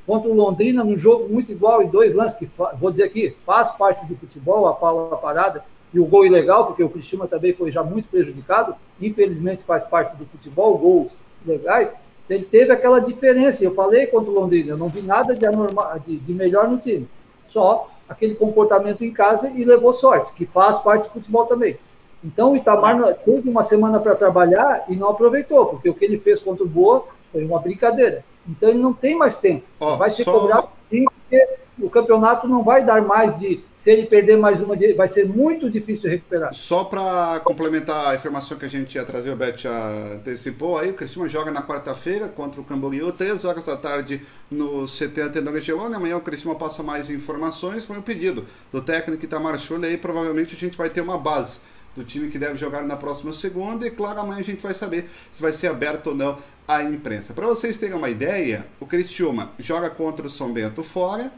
Contra o Londrina, num jogo muito igual, e dois lances que, vou dizer aqui, faz parte do futebol, a Paula parada e o gol ilegal, porque o Cristiano também foi já muito prejudicado, infelizmente faz parte do futebol, gols legais ele teve aquela diferença. Eu falei contra o Londrina, eu não vi nada de, anormal, de, de melhor no time. Só aquele comportamento em casa e levou sorte, que faz parte do futebol também. Então o Itamar teve uma semana para trabalhar e não aproveitou, porque o que ele fez contra o Boa foi uma brincadeira. Então ele não tem mais tempo. Oh, vai ser só... cobrado sim, porque o campeonato não vai dar mais de se ele perder mais uma, vai ser muito difícil recuperar. Só para complementar a informação que a gente ia trazer, o Beto já antecipou aí, o Criciúma joga na quarta-feira contra o Camboriú, 3 horas da tarde no CT Antenor Gelone. Amanhã o Criciúma passa mais informações, foi um pedido do técnico Itamar Chule aí, provavelmente a gente vai ter uma base do time que deve jogar na próxima segunda e claro, amanhã a gente vai saber se vai ser aberto ou não à imprensa. Para vocês terem uma ideia, o Criciúma joga contra o São Bento fora,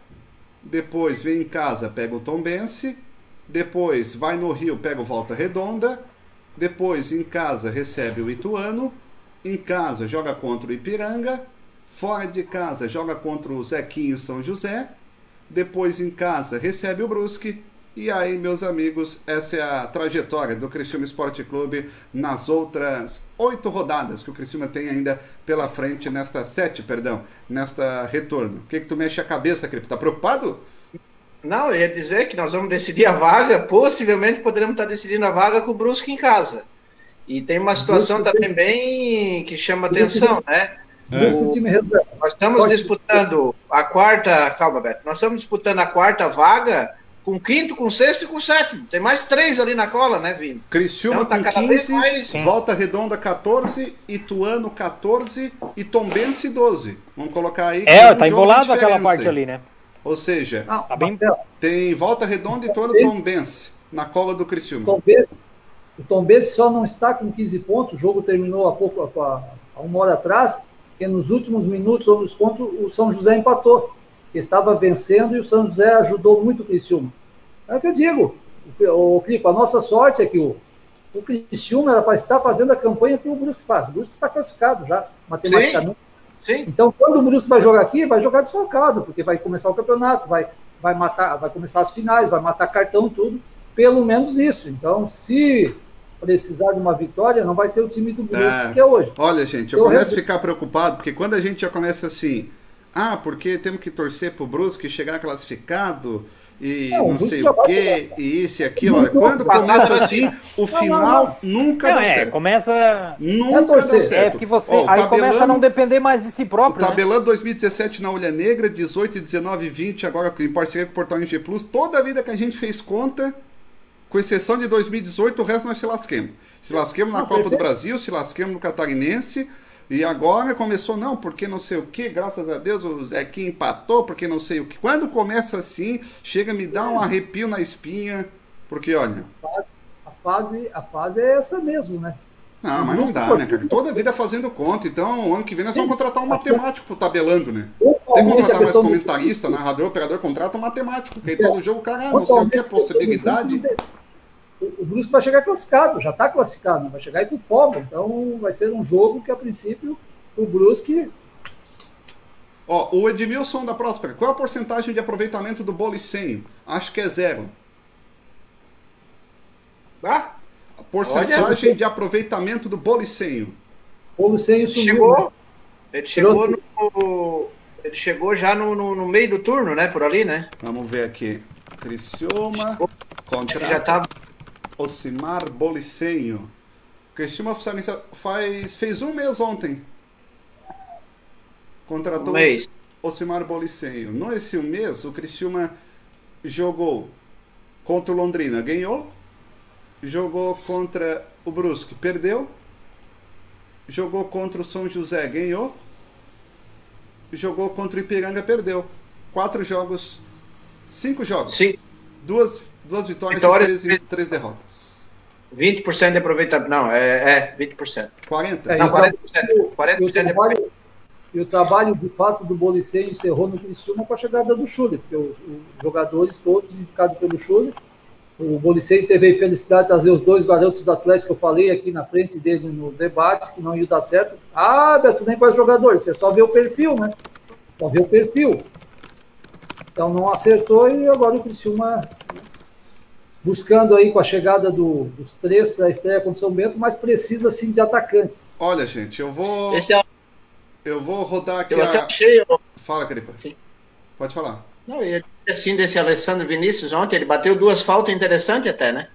depois vem em casa, pega o Tombense, depois vai no Rio, pega o Volta Redonda, depois em casa recebe o Ituano, em casa joga contra o Ipiranga, fora de casa joga contra o Zequinho São José, depois em casa recebe o Brusque, e aí, meus amigos, essa é a trajetória do Criciúma Esporte Clube nas outras oito rodadas que o Criciúma tem ainda pela frente, nesta sete, perdão, nesta retorno. O que, que tu mexe a cabeça, Cripo? Tá preocupado? Não, eu ia dizer que nós vamos decidir a vaga, possivelmente poderemos estar decidindo a vaga com o Brusque em casa. E tem uma situação também bem que chama atenção, né? É. O, nós estamos disputando a quarta. Calma, Beto. Nós estamos disputando a quarta vaga com quinto, com sexto e com sétimo. Tem mais três ali na cola, né, Vini? Criciúma então, tá com 15, mais... Volta Redonda 14, Ituano 14 e Tombense 12. Vamos colocar aí. É, tá embolado aquela parte ali, né? Ou seja, Não, tá bem... tem Volta Redonda, Ituano e Tombense na cola do Criciúma. Tombense, o Tombense só não está com 15 pontos, o jogo terminou há pouco, há uma hora atrás, porque nos últimos minutos, sobre os pontos, o São José empatou estava vencendo e o São José ajudou muito o Criciúma. É o que eu digo. O, Clipe, a nossa sorte é que o, o Criciúma era para estar fazendo a campanha que o Brusque faz. O Brusque está classificado já, matematicamente. Sim, sim. Então, quando o Brusque vai jogar aqui, vai jogar desfalcado, porque vai começar o campeonato, vai, vai matar, vai começar as finais, vai matar cartão, tudo. Pelo menos isso. Então, se precisar de uma vitória, não vai ser o time do Brusque é. que é hoje. Olha, gente, eu, eu começo a ficar preocupado, porque quando a gente já começa assim, ah, porque temos que torcer pro Brusque chegar classificado e não, não sei o quê, e isso e aquilo. Olha, quando começa assim, o final nunca dá é, certo. Começa. Nunca dá certo. É porque você. Oh, aí começa a não depender mais de si próprio. O tabelando né? 2017 na Olha Negra, 18, 19 20, agora em parceria com o Portal NG Plus. Toda a vida que a gente fez conta, com exceção de 2018, o resto nós se lasquemos. Se lasquemos na Copa do Brasil, se lasquemos no Catarinense e agora começou, não, porque não sei o que, graças a Deus o Zequinha empatou, porque não sei o que. Quando começa assim, chega me dar um arrepio na espinha, porque olha. A fase, a fase é essa mesmo, né? Não, mas não dá, né, cara? Toda vida fazendo conta. Então, ano que vem nós vamos contratar um matemático pro tabelando, né? Tem que contratar mais comentarista, narrador, operador, contrata um matemático. Porque aí todo jogo, cara, não sei o que, possibilidade o Brusque vai chegar classificado, já está classificado, vai chegar aí com folga. Então vai ser um jogo que, a princípio, o Brusque. Ó, o Edmilson da Próspera, qual é a porcentagem de aproveitamento do Bolicenho? Acho que é zero. Ah? A porcentagem Olha. de aproveitamento do Bolicenho. Bolicenho sumiu. Chegou, né? ele chegou no. Ele chegou já no, no, no, meio do turno, né? Por ali, né? Vamos ver aqui. Criciúma. Contra... Já tá Ocimar Bolicenho. Oficializa faz fez um mês ontem. Contratou um mês. Ocimar Boliceio. Nesse mês, o Criciúma jogou contra o Londrina, ganhou. Jogou contra o Brusque, perdeu. Jogou contra o São José, ganhou. Jogou contra o Ipiranga, perdeu. Quatro jogos, cinco jogos. Sim. Duas, duas vitórias Vitória, e três, três derrotas. 20% de aproveitamento. Não, é, é 20%. 40%? É, não, 40%. 40% de aproveitamento. E o trabalho, de fato, do Boliceio encerrou no Criciúma com a chegada do Schuller, porque os, os jogadores todos indicados pelo Schuller. O Boliceio teve a felicidade de trazer os dois garotos do Atlético que eu falei aqui na frente dele no debate, que não ia dar certo. Ah, Beto, nem com os jogadores, você só vê o perfil, né? Só vê o perfil. Então não acertou e agora o Criciúma buscando aí com a chegada do, dos três para a estreia contra o São Bento, mas precisa sim de atacantes. Olha, gente, eu vou. Esse é eu vou rodar aqui. Eu a... até achei. Fala, Cripa. Pode falar. Não, e assim desse Alessandro Vinícius ontem, ele bateu duas faltas interessantes até, né?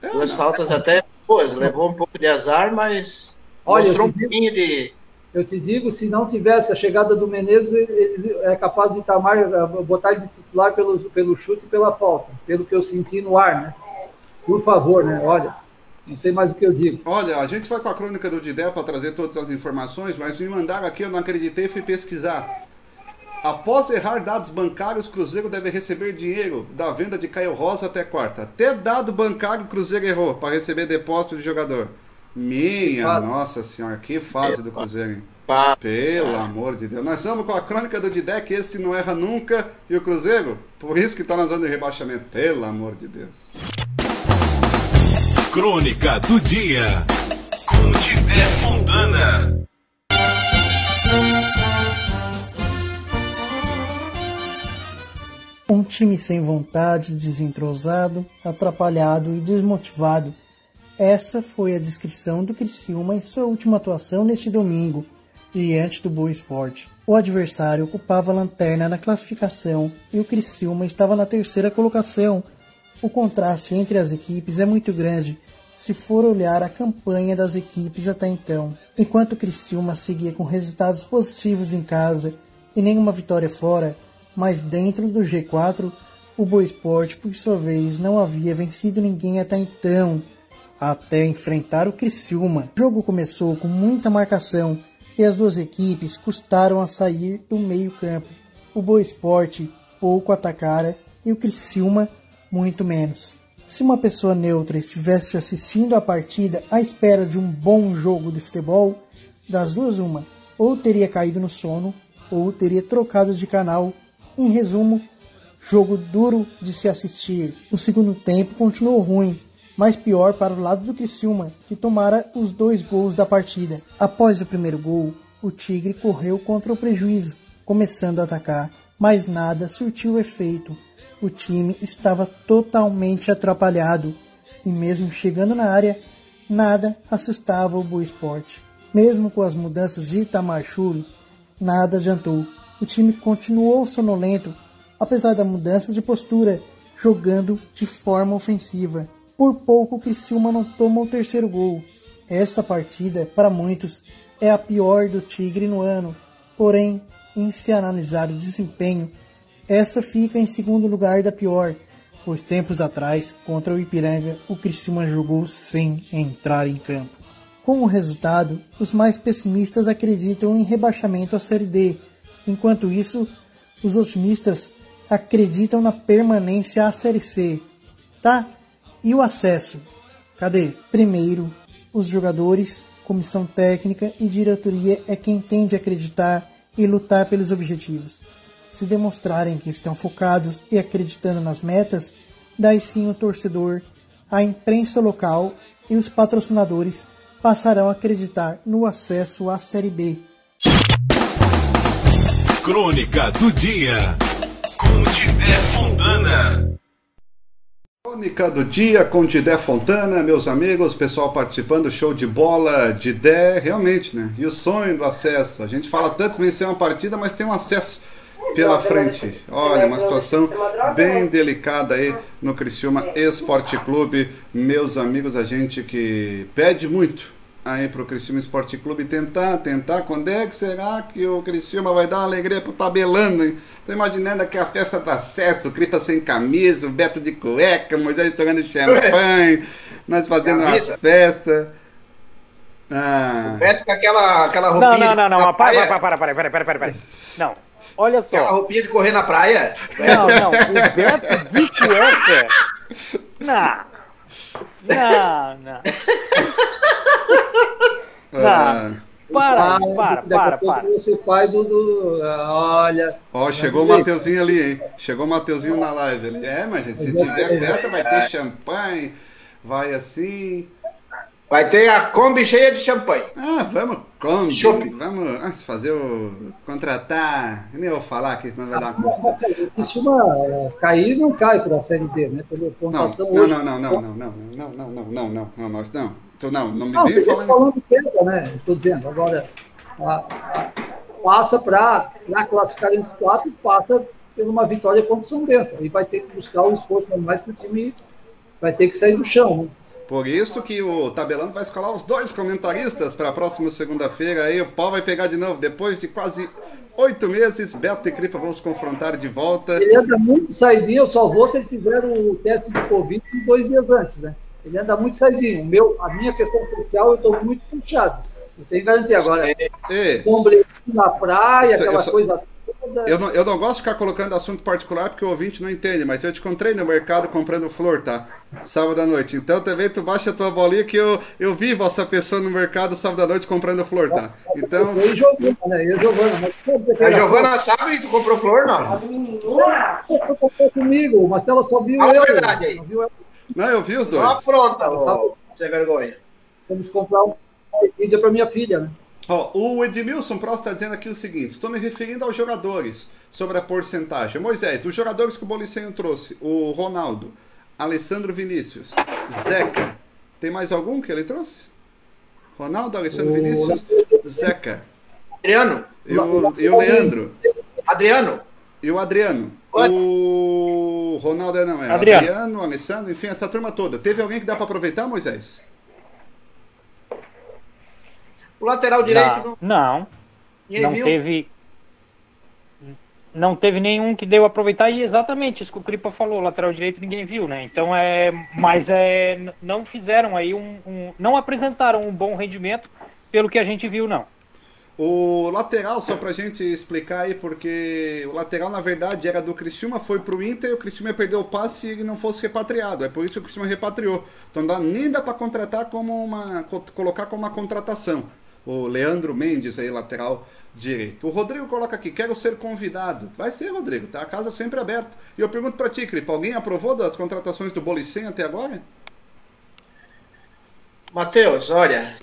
É, duas não, faltas é... até boas, levou um pouco de azar, mas Olha, mostrou um pouquinho de. Eu te digo, se não tivesse a chegada do Menezes, eles é capaz de Itamar eh, botar de titular pelo, pelo chute e pela falta, pelo que eu senti no ar, né? Por favor, né? Olha, não sei mais o que eu digo. Olha, a gente vai com a crônica do Didé para trazer todas as informações, mas me mandaram aqui, eu não acreditei fui pesquisar. Após errar dados bancários, Cruzeiro deve receber dinheiro da venda de Caio Rosa até quarta. Até dado bancário, Cruzeiro errou para receber depósito de jogador. Minha nossa senhora, que fase do Cruzeiro, hein? Pelo amor de Deus. Nós estamos com a crônica do Didé, que esse não erra nunca. E o Cruzeiro, por isso que está na zona de rebaixamento. Pelo amor de Deus. Crônica do Dia. Com Tibé Fontana. Um time sem vontade, desentrosado, atrapalhado e desmotivado. Essa foi a descrição do Criciúma em sua última atuação neste domingo, diante do Boa Esporte. O adversário ocupava a lanterna na classificação e o Criciúma estava na terceira colocação, o contraste entre as equipes é muito grande se for olhar a campanha das equipes até então. Enquanto Criciúma seguia com resultados positivos em casa e nenhuma vitória fora, mas dentro do G4, o Boa Esporte, por sua vez, não havia vencido ninguém até então, até enfrentar o Criciúma. O jogo começou com muita marcação e as duas equipes custaram a sair do meio campo. O Boa Esporte pouco atacara e o Criciúma muito menos. Se uma pessoa neutra estivesse assistindo a partida à espera de um bom jogo de futebol, das duas uma, ou teria caído no sono, ou teria trocado de canal. Em resumo, jogo duro de se assistir. O segundo tempo continuou ruim, mas pior para o lado do Criciúma, que tomara os dois gols da partida. Após o primeiro gol, o Tigre correu contra o prejuízo, começando a atacar, mas nada surtiu efeito o time estava totalmente atrapalhado e, mesmo chegando na área, nada assustava o Boa Esporte. Mesmo com as mudanças de Itamar Churi, nada adiantou. O time continuou sonolento, apesar da mudança de postura, jogando de forma ofensiva. Por pouco o Criciúma não toma o terceiro gol. Esta partida, para muitos, é a pior do Tigre no ano. Porém, em se analisar o desempenho, essa fica em segundo lugar da pior, pois tempos atrás, contra o Ipiranga, o Criciúma jogou sem entrar em campo. Com o resultado, os mais pessimistas acreditam em rebaixamento à Série D, enquanto isso, os otimistas acreditam na permanência à Série C. Tá? E o acesso? Cadê? Primeiro, os jogadores, comissão técnica e diretoria é quem tem de acreditar e lutar pelos objetivos se demonstrarem que estão focados e acreditando nas metas, daí sim o torcedor, a imprensa local e os patrocinadores passarão a acreditar no acesso à Série B. Crônica do Dia com Tidé Fontana. Crônica do Dia com Didé Fontana, meus amigos, pessoal participando, show de bola, Didé, realmente, né? E o sonho do acesso. A gente fala tanto vencer uma partida, mas tem um acesso pela frente. Olha, uma situação bem delicada aí no Criciúma Esporte Clube. Meus amigos, a gente que pede muito, aí pro Criciúma Esporte Clube tentar, tentar. Quando é que será que o Criciúma vai dar uma alegria pro tabelando, hein? Tô imaginando aqui a festa da Sesta, o Cripa sem camisa, o Beto de cueca, o Moisés estourando champanhe, nós fazendo camisa. uma festa. Ah. O Beto com aquela, aquela roupinha. Não, não, não, não. Para, para, para, para, para, para, para, para. Não. Olha só. Aquela roupinha de correr na praia? Não, não. O Beto de cueca. Não. Não, não. *laughs* Não. Para, para, para, para. Você pai do, do. Olha. Ó, chegou o Mateuzinho ali, hein? Chegou o Mateuzinho na live ali. É, mas gente, se tiver festa, vai ter champanhe, vai assim. Vai ter a Kombi cheia de champanhe. Ah, vamos, Kombi. Shopping. Vamos ah, fazer o. contratar. Nem vou falar que senão vai dar uma confusão. Costuma é, cair não cai para a Série D, né? Pela pontuação não, não, não, não, não, não, não, não, não, não, não, não, não, nós não. Então, não, não me não, vem falando. falando queda, né? Estou dizendo, agora a, a, passa para classificar entre os quatro, passa por uma vitória contra o São Bento. Aí vai ter que buscar o esforço mais que o time vai ter que sair do chão, né? Por isso que o Tabelando vai escolar os dois comentaristas para a próxima segunda-feira. Aí o pau vai pegar de novo. Depois de quase oito meses, Beto e Cripa vão se confrontar de volta. Ele anda muito saidinho, eu só vou se ele fizer o teste de Covid dois dias antes, né? Ele anda muito saidinho. Meu, a minha questão social, eu estou muito puxado. Eu tenho garantia agora. É. na praia, aquela coisa eu não, eu não gosto de ficar colocando assunto particular porque o ouvinte não entende, mas eu te encontrei no mercado comprando flor, tá? Sábado à noite. Então também tu baixa a tua bolinha que eu, eu vi vossa pessoa no mercado sábado à noite comprando flor, tá? Então. Eu e Giovana, né? Eu e Giovana. Mas... A Giovana sabe que tu comprou flor, não? Ela comprou comigo, mas ela só viu Fala eu. verdade aí. Não, eu vi os dois. Ah, pronto, você é vergonha. Vamos comprar um mídia para minha filha, né? Oh, o Edmilson Prost está dizendo aqui o seguinte: estou me referindo aos jogadores sobre a porcentagem. Moisés, os jogadores que o Bolicenho trouxe, o Ronaldo, Alessandro Vinícius, Zeca, tem mais algum que ele trouxe? Ronaldo, Alessandro o... Vinícius, Zeca. Adriano. E o, e o Leandro. Adriano. E o Adriano. O Ronaldo é, não é. Adriano. Adriano, Alessandro, enfim, essa turma toda. Teve alguém que dá para aproveitar, Moisés? O lateral direito não. Não, não teve. Não teve nenhum que deu aproveitar e exatamente isso que o Cripa falou, lateral direito ninguém viu, né? Então é, mas é, não fizeram aí um, um, não apresentaram um bom rendimento pelo que a gente viu, não. O lateral, só pra gente explicar aí, porque o lateral, na verdade, era do Criciúma, foi pro Inter, o Criciúma perdeu o passe e não fosse repatriado. É por isso que o Criciúma repatriou. Então dá, nem dá pra contratar como uma. colocar como uma contratação o Leandro Mendes aí, lateral direito. O Rodrigo coloca aqui, quero ser convidado. Vai ser, Rodrigo, tá? A casa sempre aberta. E eu pergunto para ti, Cripa, alguém aprovou das contratações do Bolicem até agora? Matheus, olha,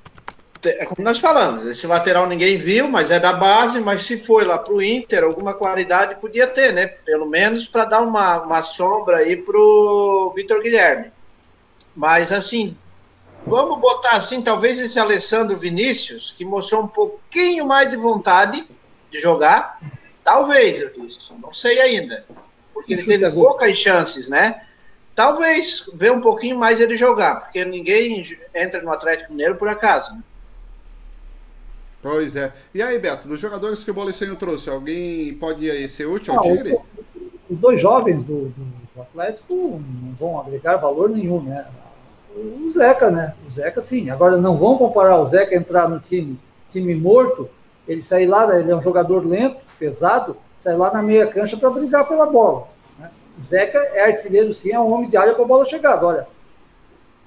é como nós falamos, esse lateral ninguém viu, mas é da base, mas se foi lá para o Inter, alguma qualidade podia ter, né? Pelo menos para dar uma, uma sombra aí pro Vitor Guilherme. Mas assim, Vamos botar assim, talvez esse Alessandro Vinícius, que mostrou um pouquinho mais de vontade de jogar. Talvez, eu disse. Não sei ainda. Porque ele teve poucas chances, né? Talvez ver um pouquinho mais ele jogar, porque ninguém entra no Atlético Mineiro por acaso. Né? Pois é. E aí, Beto, dos jogadores que o Bolecinho trouxe, alguém pode ser útil ao Tigre? Os dois jovens do, do Atlético não vão agregar valor nenhum, né? o Zeca, né? O Zeca, sim. Agora, não vão comparar o Zeca entrar no time, time morto, ele sair lá, ele é um jogador lento, pesado, sair lá na meia cancha para brigar pela bola. Né? O Zeca é artilheiro, sim, é um homem de área para a bola chegar. Agora,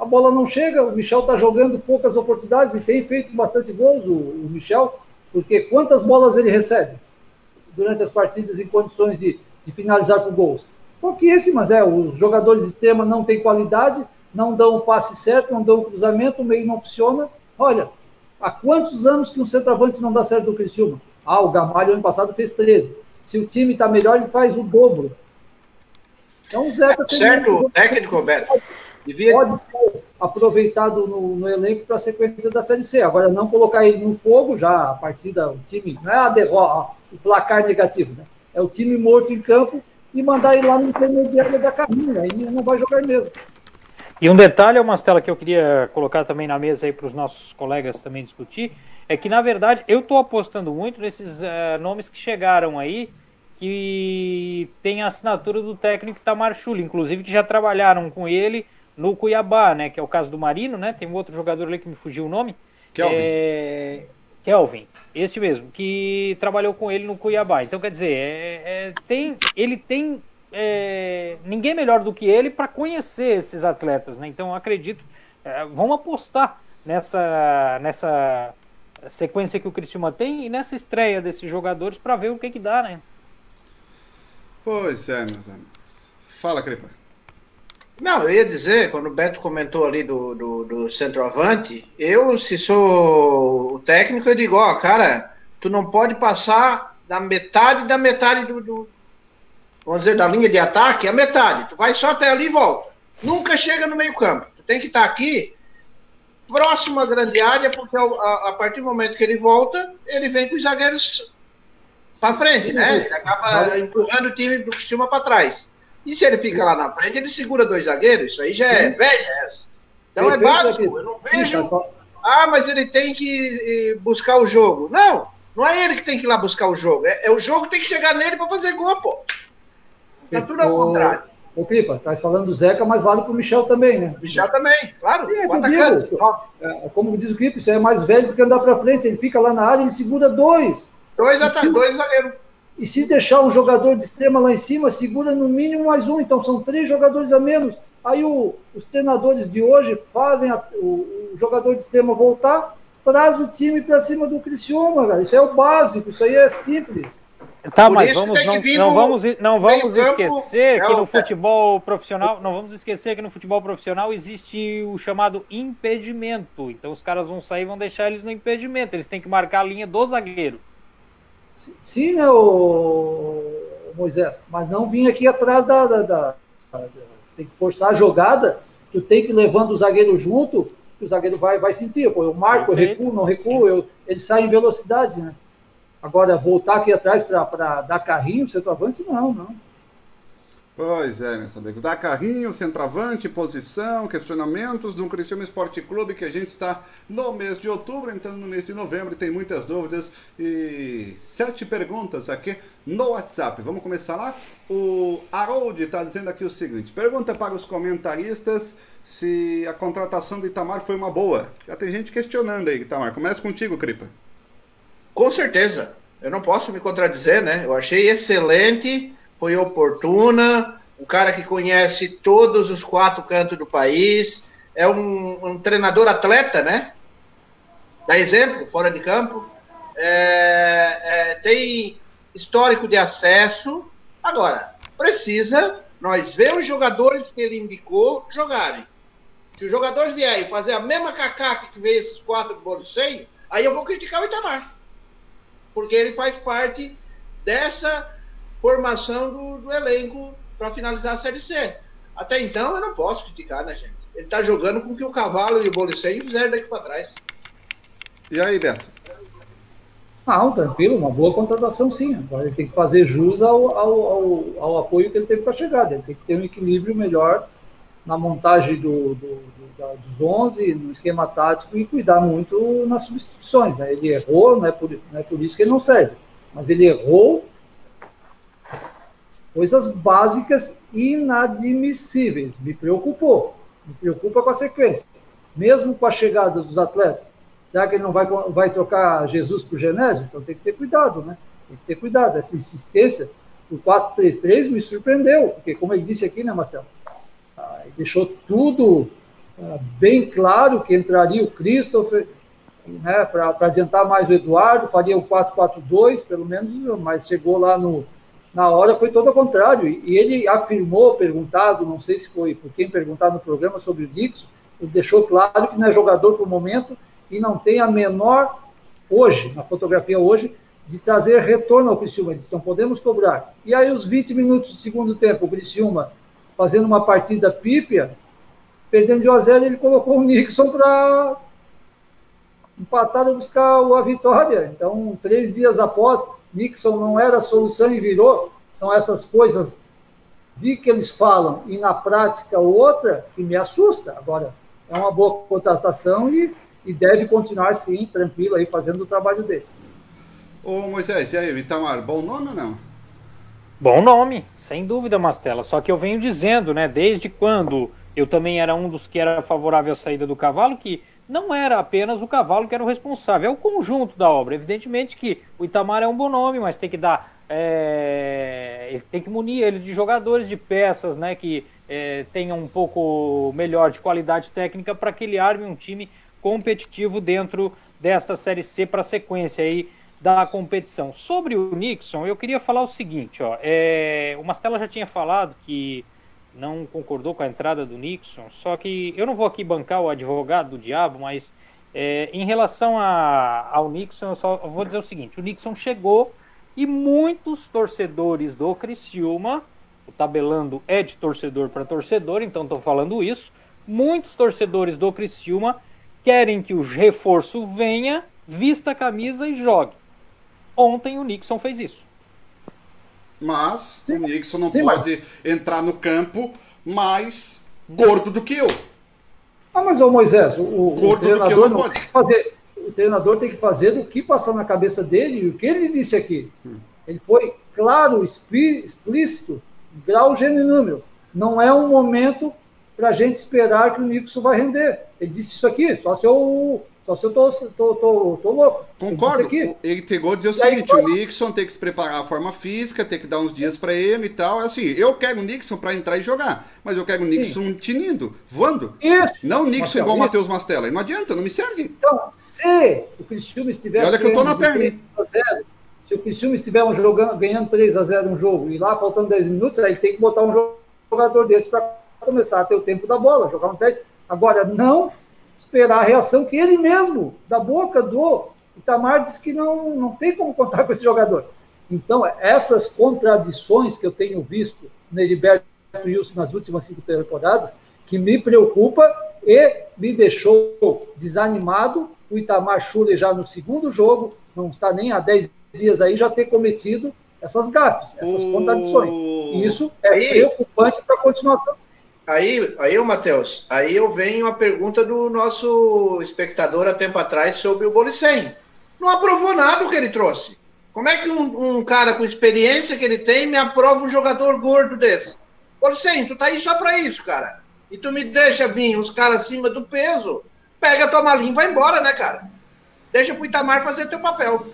a bola não chega, o Michel está jogando poucas oportunidades e tem feito bastante gols, o, o Michel, porque quantas bolas ele recebe durante as partidas em condições de, de finalizar com gols? Pouquíssimas, é. Os jogadores de extrema não têm qualidade, não dão o passe certo, não dão o cruzamento, o meio não funciona. Olha, há quantos anos que um centroavante não dá certo do Criciúma? Ah, o Gamalho ano passado fez 13. Se o time está melhor, ele faz o dobro. Então o Zeca tem. Certo, técnico, Beto. Devia... Pode ser aproveitado no, no elenco para a sequência da Série C. Agora, não colocar ele no fogo, já a partida, o time, não é a derrota, o placar negativo, né? É o time morto em campo e mandar ele lá no intermediário da carrinha. Aí não vai jogar mesmo. E um detalhe, é uma tela que eu queria colocar também na mesa aí para os nossos colegas também discutir, é que na verdade eu estou apostando muito nesses uh, nomes que chegaram aí, que tem a assinatura do técnico Tamar Chuli, inclusive que já trabalharam com ele no Cuiabá, né? Que é o caso do Marino, né? Tem um outro jogador ali que me fugiu o nome. Kelvin. É... Kelvin, esse mesmo, que trabalhou com ele no Cuiabá. Então, quer dizer, é, é, tem, ele tem é, ninguém melhor do que ele para conhecer esses atletas, né? Então acredito, é, vamos apostar nessa nessa sequência que o Cristiano tem e nessa estreia desses jogadores para ver o que que dá, né? Pois é, meus amigos. Fala, Crepa. Não, eu ia dizer, quando o Beto comentou ali do, do, do centroavante, eu, se sou o técnico, eu digo, ó, cara, tu não pode passar da metade da metade do, do vamos dizer, da linha de ataque, a metade. Tu vai só até ali e volta. Nunca chega no meio campo. Tu tem que estar aqui, próximo à grande área, porque a, a, partir do momento que ele volta, ele vem com os zagueiros para frente, né? Ele acaba empurrando o time do cima para trás. E se ele fica lá na frente, ele segura dois zagueiros. Isso aí já é velho, essa. Então é básico. Eu não vejo. Ah, mas ele tem que buscar o jogo. Não, não é ele que tem que ir lá buscar o jogo. É, é o jogo que tem que chegar nele para fazer gol, pô. Tá tudo ao contrário. Ô, Cripa, tá falando do Zeca, mas vale pro Michel também, né? Michel também, claro. É, é, como diz o Cripa, isso é mais velho do que andar pra frente. Ele fica lá na área, ele segura dois. Dois, se, dois zagueiros. E se deixar um jogador de extrema lá em cima, segura no mínimo mais um. Então são três jogadores a menos. Aí o, os treinadores de hoje fazem a, o, o, jogador de extrema voltar, traz o time para cima do Criciúma, cara. Isso é o básico, isso aí é simples. Tá, Por mas vamos, não, não, vamos, não vamos esquecer campo, que no futebol profissional, não vamos esquecer que no futebol profissional existe o chamado impedimento. Então os caras vão sair e vão deixar eles no impedimento. Eles têm que marcar a linha do zagueiro. Sim, né, o Moisés? Mas não vim aqui atrás da, da, da, da, Tem que forçar a jogada, tu tem que ir levando o zagueiro junto, que o zagueiro vai, vai sentir. Pô, eu marco, eu recuo, não recuo, eu, ele sai em velocidade, né? Agora, voltar aqui atrás para dar carrinho, centroavante, não, não. Pois é, meus amigos. Dar carrinho, centroavante, posição, questionamentos um Cristiano Esporte Clube que a gente está no mês de outubro, entrando no mês de novembro e tem muitas dúvidas e sete perguntas aqui no WhatsApp. Vamos começar lá? O Harold está dizendo aqui o seguinte: pergunta para os comentaristas se a contratação do Itamar foi uma boa. Já tem gente questionando aí, Itamar. Começa contigo, Cripa. Com certeza. Eu não posso me contradizer, né? Eu achei excelente, foi oportuna, um cara que conhece todos os quatro cantos do país, é um, um treinador atleta, né? Dá exemplo, fora de campo. É, é, tem histórico de acesso. Agora, precisa nós ver os jogadores que ele indicou jogarem. Se os jogadores vierem fazer a mesma cacaca que veio esses quatro Borussia, aí eu vou criticar o Itamar porque ele faz parte dessa formação do, do elenco para finalizar a Série C. Até então eu não posso criticar, né, gente? Ele está jogando com o que o Cavalo e o Bolicei fizeram daqui para trás. E aí, Beto? Não, tranquilo, uma boa contratação sim. Agora ele tem que fazer jus ao, ao, ao, ao apoio que ele teve para a chegada. Ele tem que ter um equilíbrio melhor na montagem do, do, do, da, dos 11, no esquema tático e cuidar muito nas substituições. Né? Ele errou, não é, por, não é por isso que ele não serve, mas ele errou coisas básicas inadmissíveis. Me preocupou, me preocupa com a sequência. Mesmo com a chegada dos atletas, será que ele não vai, vai trocar Jesus por Genésio? Então tem que ter cuidado, né? Tem que ter cuidado. Essa insistência, o 4-3-3 me surpreendeu, porque como ele disse aqui, né, Marcelo? deixou tudo uh, bem claro que entraria o Christopher, né, para adiantar mais o Eduardo, faria o 4-4-2, pelo menos, mas chegou lá no, na hora, foi todo ao contrário. E, ele afirmou, perguntado, não sei se foi por quem perguntar no programa sobre o Dixon, ele deixou claro que não é jogador por momento e não tem a menor, hoje, na fotografia hoje, de trazer retorno ao Criciúma. Ele disse, não podemos cobrar. E aí, os 20 minutos do segundo tempo, o Criciúma fazendo uma partida pífia, perdendo de 1 a 0, ele colocou o Nixon para empatar e buscar a vitória. Então, três dias após, Nixon não era a solução e virou. São essas coisas de que eles falam e na prática outra, que me assusta. Agora, é uma boa contratação e, e deve continuar, sim, tranquilo aí, fazendo o trabalho dele. Ô Moisés, e aí, Itamar, bom nome ou não? Bom nome, sem dúvida, Mastela. Só que eu venho dizendo, né, desde quando eu também era um dos que era favorável à saída do cavalo, que não era apenas o cavalo que era o responsável, é o conjunto da obra. Evidentemente que o Itamar é um bom nome, mas tem que dar. É, tem que munir ele de jogadores, de peças, né, que é, tenham um pouco melhor de qualidade técnica para que ele arme um time competitivo dentro desta Série C para a sequência aí da competição. Sobre o Nixon, eu queria falar o seguinte, ó, é, o Mastella já tinha falado que não concordou com a entrada do Nixon, só que eu não vou aqui bancar o advogado do diabo, mas é, em relação a, ao Nixon, eu só vou dizer o seguinte, o Nixon chegou e muitos torcedores do Criciúma, o tabelando é de torcedor para torcedor, então estou falando isso, muitos torcedores do Criciúma querem que o reforço venha, vista a camisa e jogue. Ontem o Nixon fez isso. Mas Sim. o Nixon não Sim, pode mas... entrar no campo mais gordo do que eu. Ah, mas o Moisés, o, o treinador não, não pode. fazer. O treinador tem que fazer o que passar na cabeça dele e o que ele disse aqui. Hum. Ele foi claro, explícito, grau, gênero e número. Não é um momento para a gente esperar que o Nixon vai render. Ele disse isso aqui, só se eu só se eu tô, tô, tô, tô louco. Concordo. Ele chegou a dizer o seguinte: aí, o Nixon tem que se preparar a forma física, tem que dar uns dias para ele e tal. É assim, eu quero o Nixon para entrar e jogar, mas eu quero o Nixon Sim. tinindo, voando. Isso. Não o Nixon Marcelo, igual o Matheus Mastella. Não adianta, não me serve. Então, se o Cristiúma estiver. olha que eu tô na perna. Se o Cristiúma estiver um jogando, ganhando 3 a 0 um jogo e lá faltando 10 minutos, aí ele tem que botar um jogador desse para começar a ter o tempo da bola, jogar um teste. Agora, não esperar a reação que ele mesmo, da boca do Itamar, diz que não, não tem como contar com esse jogador. Então, essas contradições que eu tenho visto no Heriberto Wilson nas últimas cinco temporadas, que me preocupa e me deixou desanimado. O Itamar Schule já no segundo jogo, não está nem há 10 dias aí, já ter cometido essas gafes, essas contradições. E isso é preocupante para a continuação Aí, aí, Matheus, aí eu venho a pergunta do nosso espectador há tempo atrás sobre o Bolicem. Não aprovou nada o que ele trouxe. Como é que um, um, cara com experiência que ele tem me aprova um jogador gordo desse? Bolicem, tu tá aí só pra isso, cara. E tu me deixa vir uns caras acima do peso, pega tua malinha e vai embora, né, cara? Deixa pro Itamar fazer teu papel.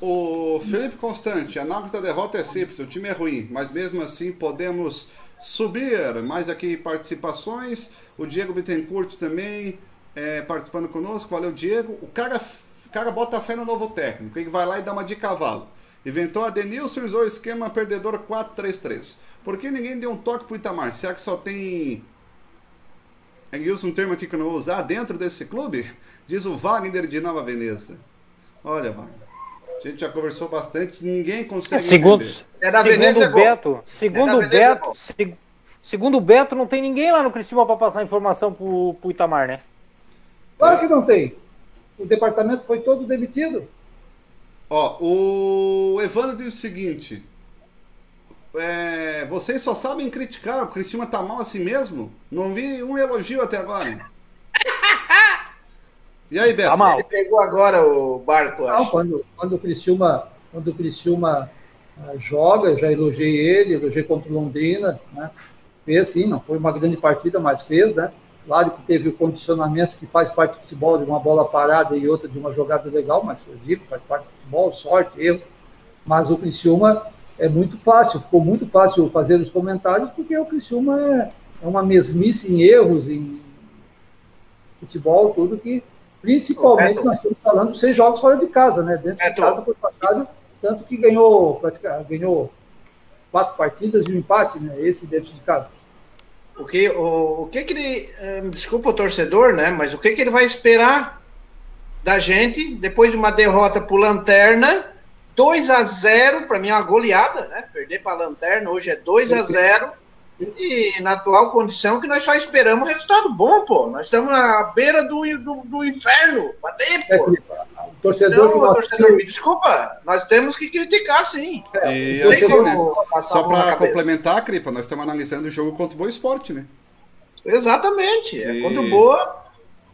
O Felipe Constante, a análise da derrota é simples, o time é ruim, mas mesmo assim podemos subir. Mais aqui participações. O Diego Bittencourt também é, participando conosco. Valeu, Diego. O cara, cara bota fé no novo técnico. Ele vai lá e dá uma de cavalo. Inventou a Denilson e usou o esquema perdedor 4-3-3. Por que ninguém deu um toque pro Itamar? Será que só tem. É usa um termo aqui que eu não vou usar dentro desse clube? *laughs* Diz o Wagner de Nova Veneza. Olha, Wagner. A gente já conversou bastante, ninguém consegue. É, segundo é da segundo o Beto, segundo o é Beto, é segundo o Beto, não tem ninguém lá no Criciúma para passar informação pro, pro Itamar, né? Claro que não tem. O departamento foi todo demitido. Ó, o Evandro diz o seguinte: é, vocês só sabem criticar, o Criciúma tá mal assim mesmo? Não vi um elogio até agora. E aí, Beto? Tá mal. Ele pegou agora o barco, Não, quando, quando o Criciúma, quando o Criciúma uh, joga, já elogiei ele, elogiei contra o Londrina, né? Fez sim, não foi uma grande partida, mas fez, né? Claro que teve o condicionamento que faz parte do futebol, de uma bola parada e outra de uma jogada legal, mas eu digo, faz parte do futebol, sorte, erro. Mas o Criciúma é muito fácil, ficou muito fácil fazer os comentários, porque o Criciúma é, é uma mesmice em erros, em futebol, tudo que Principalmente, nós estamos falando de seis jogos fora de casa, né? Dentro de casa foi passado, tanto que ganhou, ganhou quatro partidas e um empate, né? Esse dentro de casa. Porque o, o que que ele. Eh, desculpa o torcedor, né? Mas o que que ele vai esperar da gente depois de uma derrota por lanterna? 2 a 0 para mim é uma goleada, né? Perder para lanterna hoje é 2 a 0 e na atual condição que nós só esperamos resultado bom, pô. Nós estamos à beira do, do, do inferno. Bater, pô. torcedor não, que não torcedor, me desculpa, nós temos que criticar sim. É, e assim, né? Só para complementar, Cripa, nós estamos analisando o jogo contra o Boa Esporte, né? Exatamente. É contra o Boa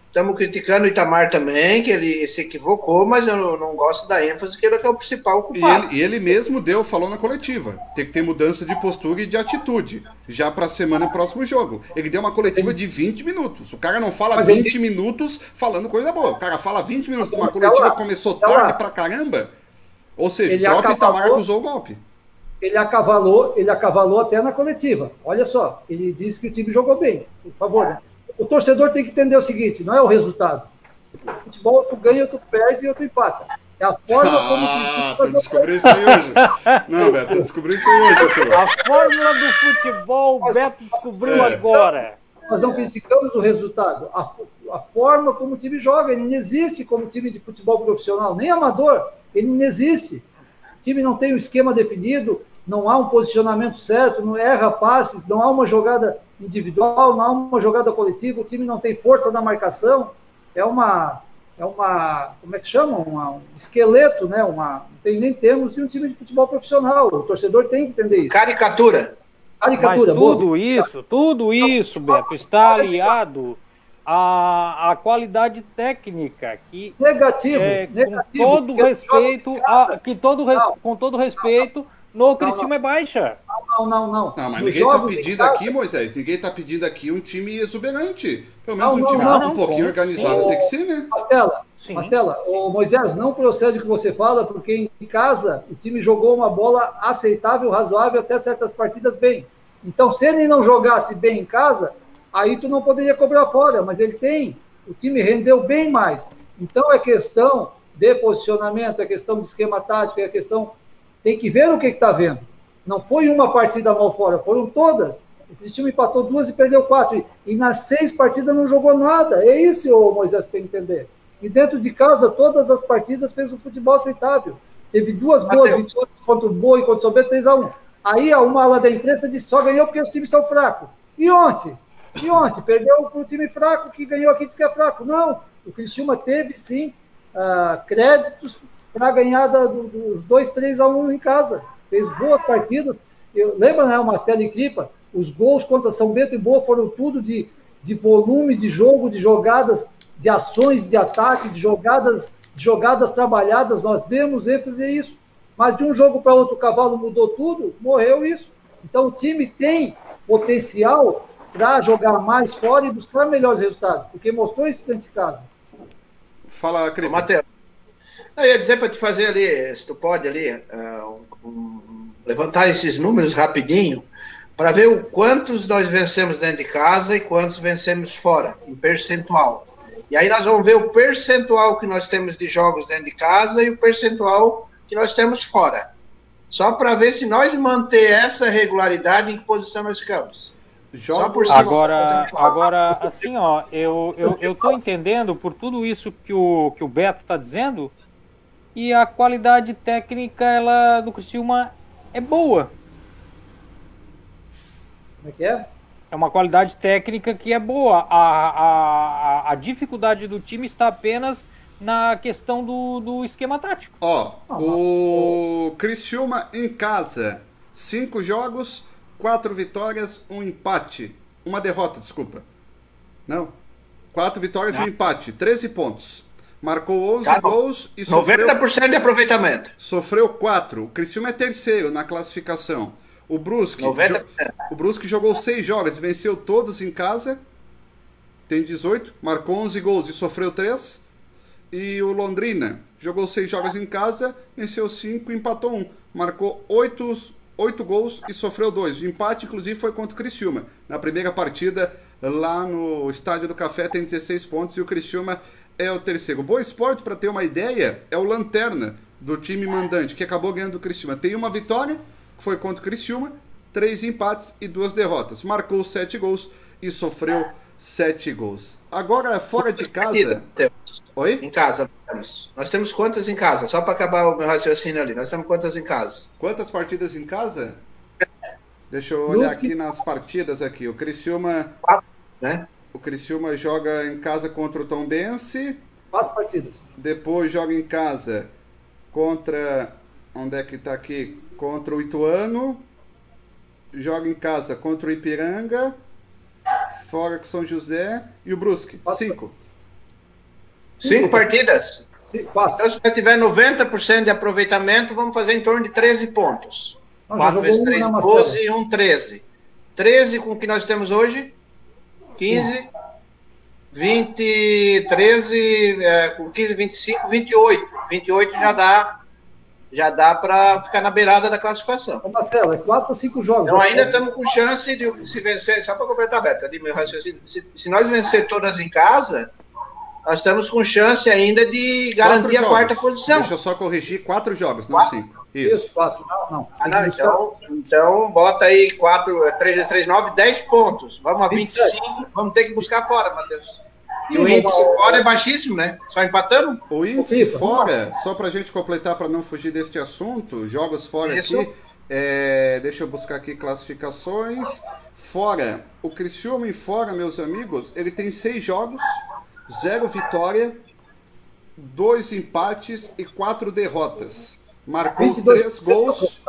Estamos criticando o Itamar também, que ele se equivocou, mas eu não, não gosto da ênfase que ele é, o principal culpado. E ele, e ele, mesmo deu, falou na coletiva. Tem que ter mudança de postura e de atitude. Já para a semana e próximo jogo. Ele deu uma coletiva de 20 minutos. O cara não fala mas 20 ele... minutos falando coisa boa. O cara fala 20 minutos. Uma coletiva começou tarde pra caramba. Ou seja, ele o próprio acavalou, Itamar acusou o golpe. Ele acavalou, ele acavalou até na coletiva. Olha só, ele disse que o time jogou bem. Por favor, né? O torcedor tem que entender o seguinte: não é o resultado. O futebol, tu ganha, tu perde e tu empata. É a forma ah, como Ah, tu descobriu isso aí hoje. Não, Beto, tu descobriu isso aí hoje, doutor. A fórmula do futebol, o Beto descobriu é. agora. Nós não criticamos o resultado. A, a forma como o time joga, ele não existe como time de futebol profissional, nem amador, ele não existe. O time não tem um esquema definido, não há um posicionamento certo, não erra passes, não há uma jogada individual, não há uma jogada coletiva, o time não tem força na marcação, é uma, é uma como é que chama? Uma, um esqueleto, né? Uma, não tem nem termos de um time de futebol profissional. O torcedor tem que entender isso. Caricatura. Caricatura. Mas tudo boa. isso, tudo isso, Beto, está aliado à, à qualidade técnica que negativo, é, negativo com todo respeito, a, que todo com todo respeito no Criciúma é baixa. Não, não, não. Não, mas ninguém está pedindo aqui, Moisés, ninguém está pedindo aqui um time exuberante. Pelo menos não, um time não, um pouquinho organizado tem que ser, né? Mastela, Mastela, o Moisés, não procede o que você fala, porque em casa o time jogou uma bola aceitável, razoável, até certas partidas bem. Então, se ele não jogasse bem em casa, aí tu não poderia cobrar fora, mas ele tem. O time rendeu bem mais. Então é questão de posicionamento, é questão de esquema tático, é questão tem que ver o que está vendo. Não foi uma partida mal fora, foram todas. O Cristiano empatou duas e perdeu quatro. E nas seis partidas não jogou nada. É isso, o Moisés, tem que entender. E dentro de casa, todas as partidas fez um futebol aceitável. Teve duas boas vitórias contra o Boa e contra o Sober 3x1. Aí uma ala da imprensa disse só ganhou porque os times são fracos. E ontem? E ontem? Perdeu para o time fraco que ganhou aqui, disse que é fraco. Não, o Criciúma teve sim uh, créditos para ganhar dos dois, três a um em casa. Fez boas partidas. Eu, lembra, né, o Mastelo e Cripa? Os gols contra São Bento e Boa foram tudo de, de volume de jogo, de jogadas, de ações de ataque, de jogadas, de jogadas trabalhadas. Nós demos ênfase a isso. Mas de um jogo para outro, o cavalo mudou tudo, morreu isso. Então o time tem potencial para jogar mais fora e buscar melhores resultados, porque mostrou isso dentro de casa. Fala, Cripa. Matheus. Eu ia dizer para te fazer ali, se tu pode ali, uh, um, um, levantar esses números rapidinho, para ver o quantos nós vencemos dentro de casa e quantos vencemos fora, em percentual. E aí nós vamos ver o percentual que nós temos de jogos dentro de casa e o percentual que nós temos fora. Só para ver se nós manter essa regularidade em que posição nós ficamos. agora, agora, assim, ó, eu, eu, eu tô entendendo por tudo isso que o, que o Beto está dizendo, e a qualidade técnica ela do Criciúma é boa. Como é que é? É uma qualidade técnica que é boa. A, a, a dificuldade do time está apenas na questão do, do esquema tático. Ó, o Criciúma em casa, cinco jogos, quatro vitórias, um empate, uma derrota, desculpa. Não, quatro vitórias e um empate, 13 pontos. Marcou 11 Cara, gols e sofreu... 90% de aproveitamento. Sofreu 4. O Criciúma é terceiro na classificação. O Brusque, o Brusque jogou 6 jogos, venceu todos em casa. Tem 18, marcou 11 gols e sofreu 3. E o Londrina jogou 6 jogos em casa, venceu 5 e empatou 1. Marcou 8, 8 gols e sofreu 2. O empate, inclusive, foi contra o Criciúma. Na primeira partida, lá no Estádio do Café, tem 16 pontos e o Criciúma é o terceiro. Boa Esporte, para ter uma ideia, é o lanterna do time mandante, que acabou ganhando do Criciúma. Tem uma vitória, que foi contra o Criciúma, três empates e duas derrotas. Marcou sete gols e sofreu sete gols. Agora, fora de casa... Oi? Em casa, nós temos quantas em casa? Só para acabar o meu raciocínio ali, nós temos quantas em casa? Quantas partidas em casa? Deixa eu olhar aqui nas partidas aqui. O Criciúma... Quatro, né? O Criciúma joga em casa contra o Tombense, Quatro partidas. Depois joga em casa contra. Onde é que está aqui? Contra o Ituano. Joga em casa contra o Ipiranga. Fora com São José. E o Brusque. Quatro Cinco. Cinco partidas? Quatro. Então, se tiver 90% de aproveitamento, vamos fazer em torno de 13 pontos. 4 vezes 3, 12 e 1, 13. 13 com o que nós temos hoje? 15, 20, 13, é, com 15, 25, 28. 28 já dá já dá para ficar na beirada da classificação. Ô Marcelo, é 4 ou 5 jogos. Então ainda estamos com chance de se vencer, só para completar, Beto, ali meu raciocínio, se, se nós vencer todas em casa, nós estamos com chance ainda de garantir a quarta posição. Deixa eu só corrigir, quatro jogos, não quatro? cinco. Isso. Isso, quatro. Não, não. Ah, não então, então bota aí quatro, três, três, nove, dez pontos. Vamos a 25, vamos ter que buscar fora, Matheus. E o índice fora é baixíssimo, né? Só empatando? O índice fora, só para a gente completar, para não fugir deste assunto, jogos fora Isso. aqui. É, deixa eu buscar aqui classificações. Fora, o Criciúma em fora, meus amigos, ele tem seis jogos zero vitória, dois empates e quatro derrotas. Marcou três gols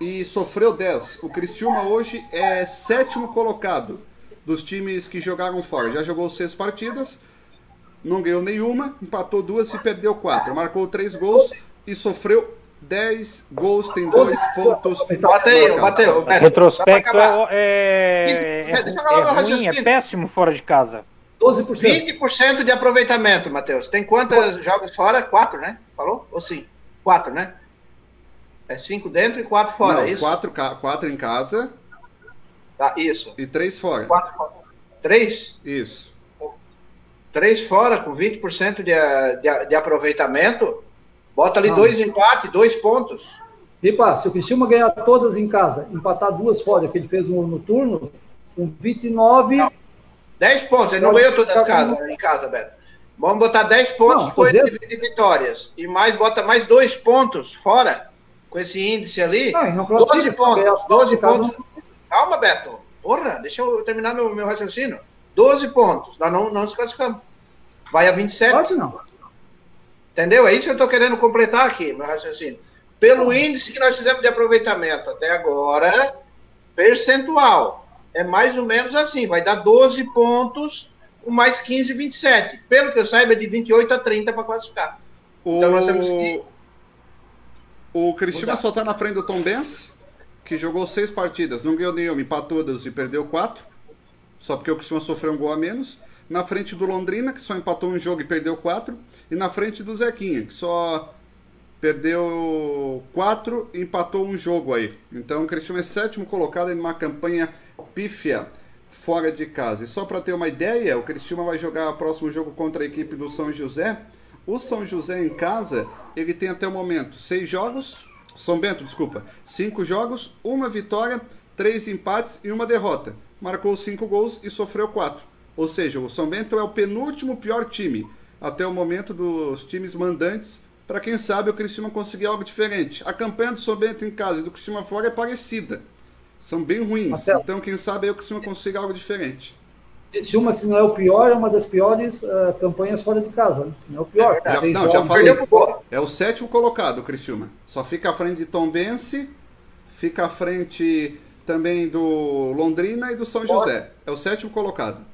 e sofreu dez. O Cristiúma hoje é sétimo colocado dos times que jogaram fora. Já jogou seis partidas, não ganhou nenhuma, empatou duas e perdeu quatro. Marcou três gols e sofreu 10 gols, tem dois pontos. Bateu, bateu. Retrospecto é, é, é, é ruim, é péssimo fora de casa. 12%. 20% de aproveitamento, Matheus. Tem quantos jogos fora? Quatro, né? Falou? Ou sim? Quatro, né? É cinco dentro e quatro fora, Não, é isso? Quatro, quatro em casa. Tá, isso. E três fora. Quatro. Três? Isso. Três fora, com 20% de, de, de aproveitamento. Bota ali dois empates, dois pontos. Ripa, se o Cristiúma ganhar todas em casa, empatar duas fora, que ele fez no, no turno, com 29, Não. 10 pontos, ele não ganhou todas as casas em casa, Beto. Vamos botar 10 pontos não, foi de, de, vitórias. E mais, bota mais dois pontos fora, com esse índice ali. Não, não 12 pontos. 12 pontos. Calma, Beto. Porra, deixa eu terminar meu, meu raciocínio. 12 pontos. Nós não, não nos classificamos. Vai a 27. Pode não. Entendeu? É isso que eu estou querendo completar aqui, meu raciocínio. Pelo índice que nós fizemos de aproveitamento até agora, percentual é mais ou menos assim, vai dar 12 pontos com mais 15, 27. Pelo que eu saiba, é de 28 a 30 para classificar. O... Então nós temos que. O Cristiano só está na frente do Tom Benz, que jogou seis partidas, não ganhou nenhuma, empatou todas e perdeu quatro. Só porque o Cristiano sofreu um gol a menos. Na frente do Londrina, que só empatou um jogo e perdeu quatro. E na frente do Zequinha, que só perdeu quatro e empatou um jogo aí. Então o Cristiano é sétimo colocado em uma campanha pífia fora de casa. E só para ter uma ideia, o Cristiano vai jogar o próximo jogo contra a equipe do São José. O São José em casa, ele tem até o momento seis jogos, São Bento, desculpa, cinco jogos, uma vitória, três empates e uma derrota. Marcou cinco gols e sofreu quatro. Ou seja, o São Bento é o penúltimo pior time até o momento dos times mandantes. Para quem sabe o Cristiano conseguir algo diferente. A campanha do São Bento em casa e do Cristiano fora é parecida são bem ruins. Marcelo, então, quem sabe eu consigo consiga algo diferente. Uma, se não é o pior, é uma das piores uh, campanhas fora de casa. Né? Se não é o pior. Já, não, já falei. É o sétimo colocado, Criciúma. Só fica à frente de Tom Bense, fica à frente também do Londrina e do São José. É o sétimo colocado.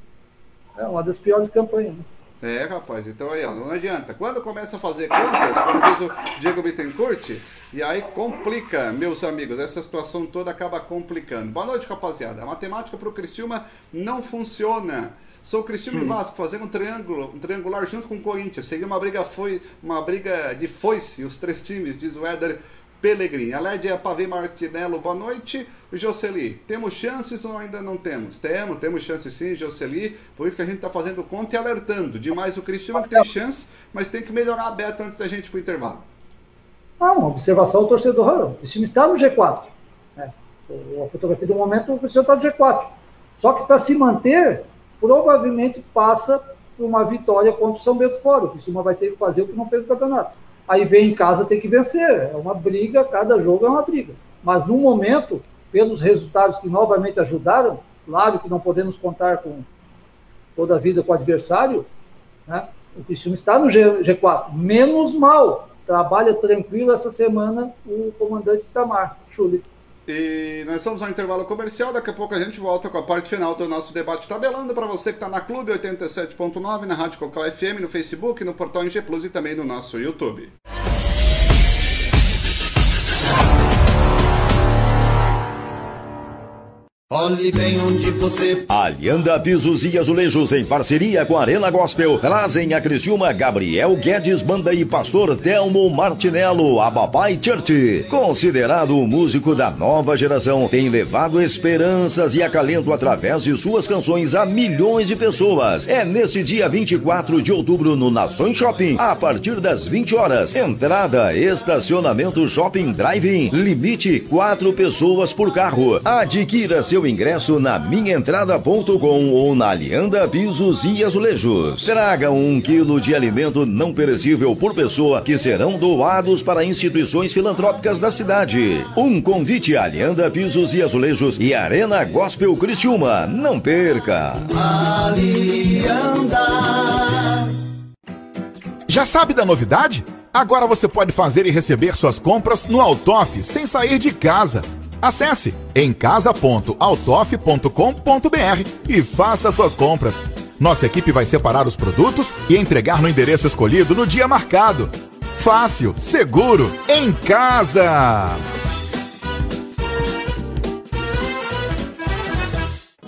É uma das piores campanhas. Né? É, rapaz, então aí, ó, não adianta. Quando começa a fazer contas, como diz o Diego Bittencourt, e aí complica, meus amigos, essa situação toda acaba complicando. Boa noite, rapaziada. A matemática para o Cristiúma não funciona. Sou o Cristiano e Vasco fazendo um triângulo, um triangular junto com o Corinthians. Seria uma briga foi uma briga de foice, os três times, diz o Éder Pelegrini. A é Pavê Martinello, boa noite. Jocely, temos chances ou ainda não temos? Temos, temos chances sim, Jocely. Por isso que a gente está fazendo conta e alertando. Demais o Cristiano que tem chance, mas tem que melhorar a beta antes da gente ir para o intervalo. Não, observação ao torcedor. O time está no G4. Né? A fotografia do momento, o Cristiano está no G4. Só que para se manter, provavelmente passa por uma vitória contra o São Bento fora. O Cristiano vai ter que fazer o que não fez no campeonato. Aí vem em casa, tem que vencer. É uma briga, cada jogo é uma briga. Mas no momento, pelos resultados que novamente ajudaram, claro que não podemos contar com toda a vida com o adversário, né? O Criciúma está no G, 4 Menos mal. Trabalha tranquilo essa semana o comandante Tamar, Chuli. E nós estamos no intervalo comercial, daqui a pouco a gente volta com a parte final do nosso debate tabelando para você que está na Clube 87.9, na Rádio Cocal FM, no Facebook, no portal NG Plus e também no nosso YouTube. Olhe bem onde você. Alianda Pisos e Azulejos, em parceria com a Arena Gospel, trazem a Criciúma Gabriel Guedes Banda e Pastor Telmo Martinello, a Babai Church. Considerado o músico da nova geração, tem levado esperanças e acalento através de suas canções a milhões de pessoas. É nesse dia 24 de outubro no Nações Shopping, a partir das 20 horas. Entrada, estacionamento Shopping Drive-In, limite quatro pessoas por carro. Adquira seu ingresso na minhaentrada.com ou na Alianda Pisos e Azulejos. Traga um quilo de alimento não perecível por pessoa que serão doados para instituições filantrópicas da cidade. Um convite a Alianda Pisos e Azulejos e Arena Gospel Criciúma. Não perca! Alianda. Já sabe da novidade? Agora você pode fazer e receber suas compras no Altoff sem sair de casa. Acesse emcasa.autof.com.br e faça suas compras. Nossa equipe vai separar os produtos e entregar no endereço escolhido no dia marcado. Fácil, seguro, em casa!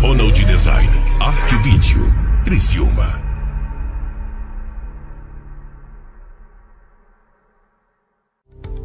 Ronald Design, Arte Vídeo, Criciúma.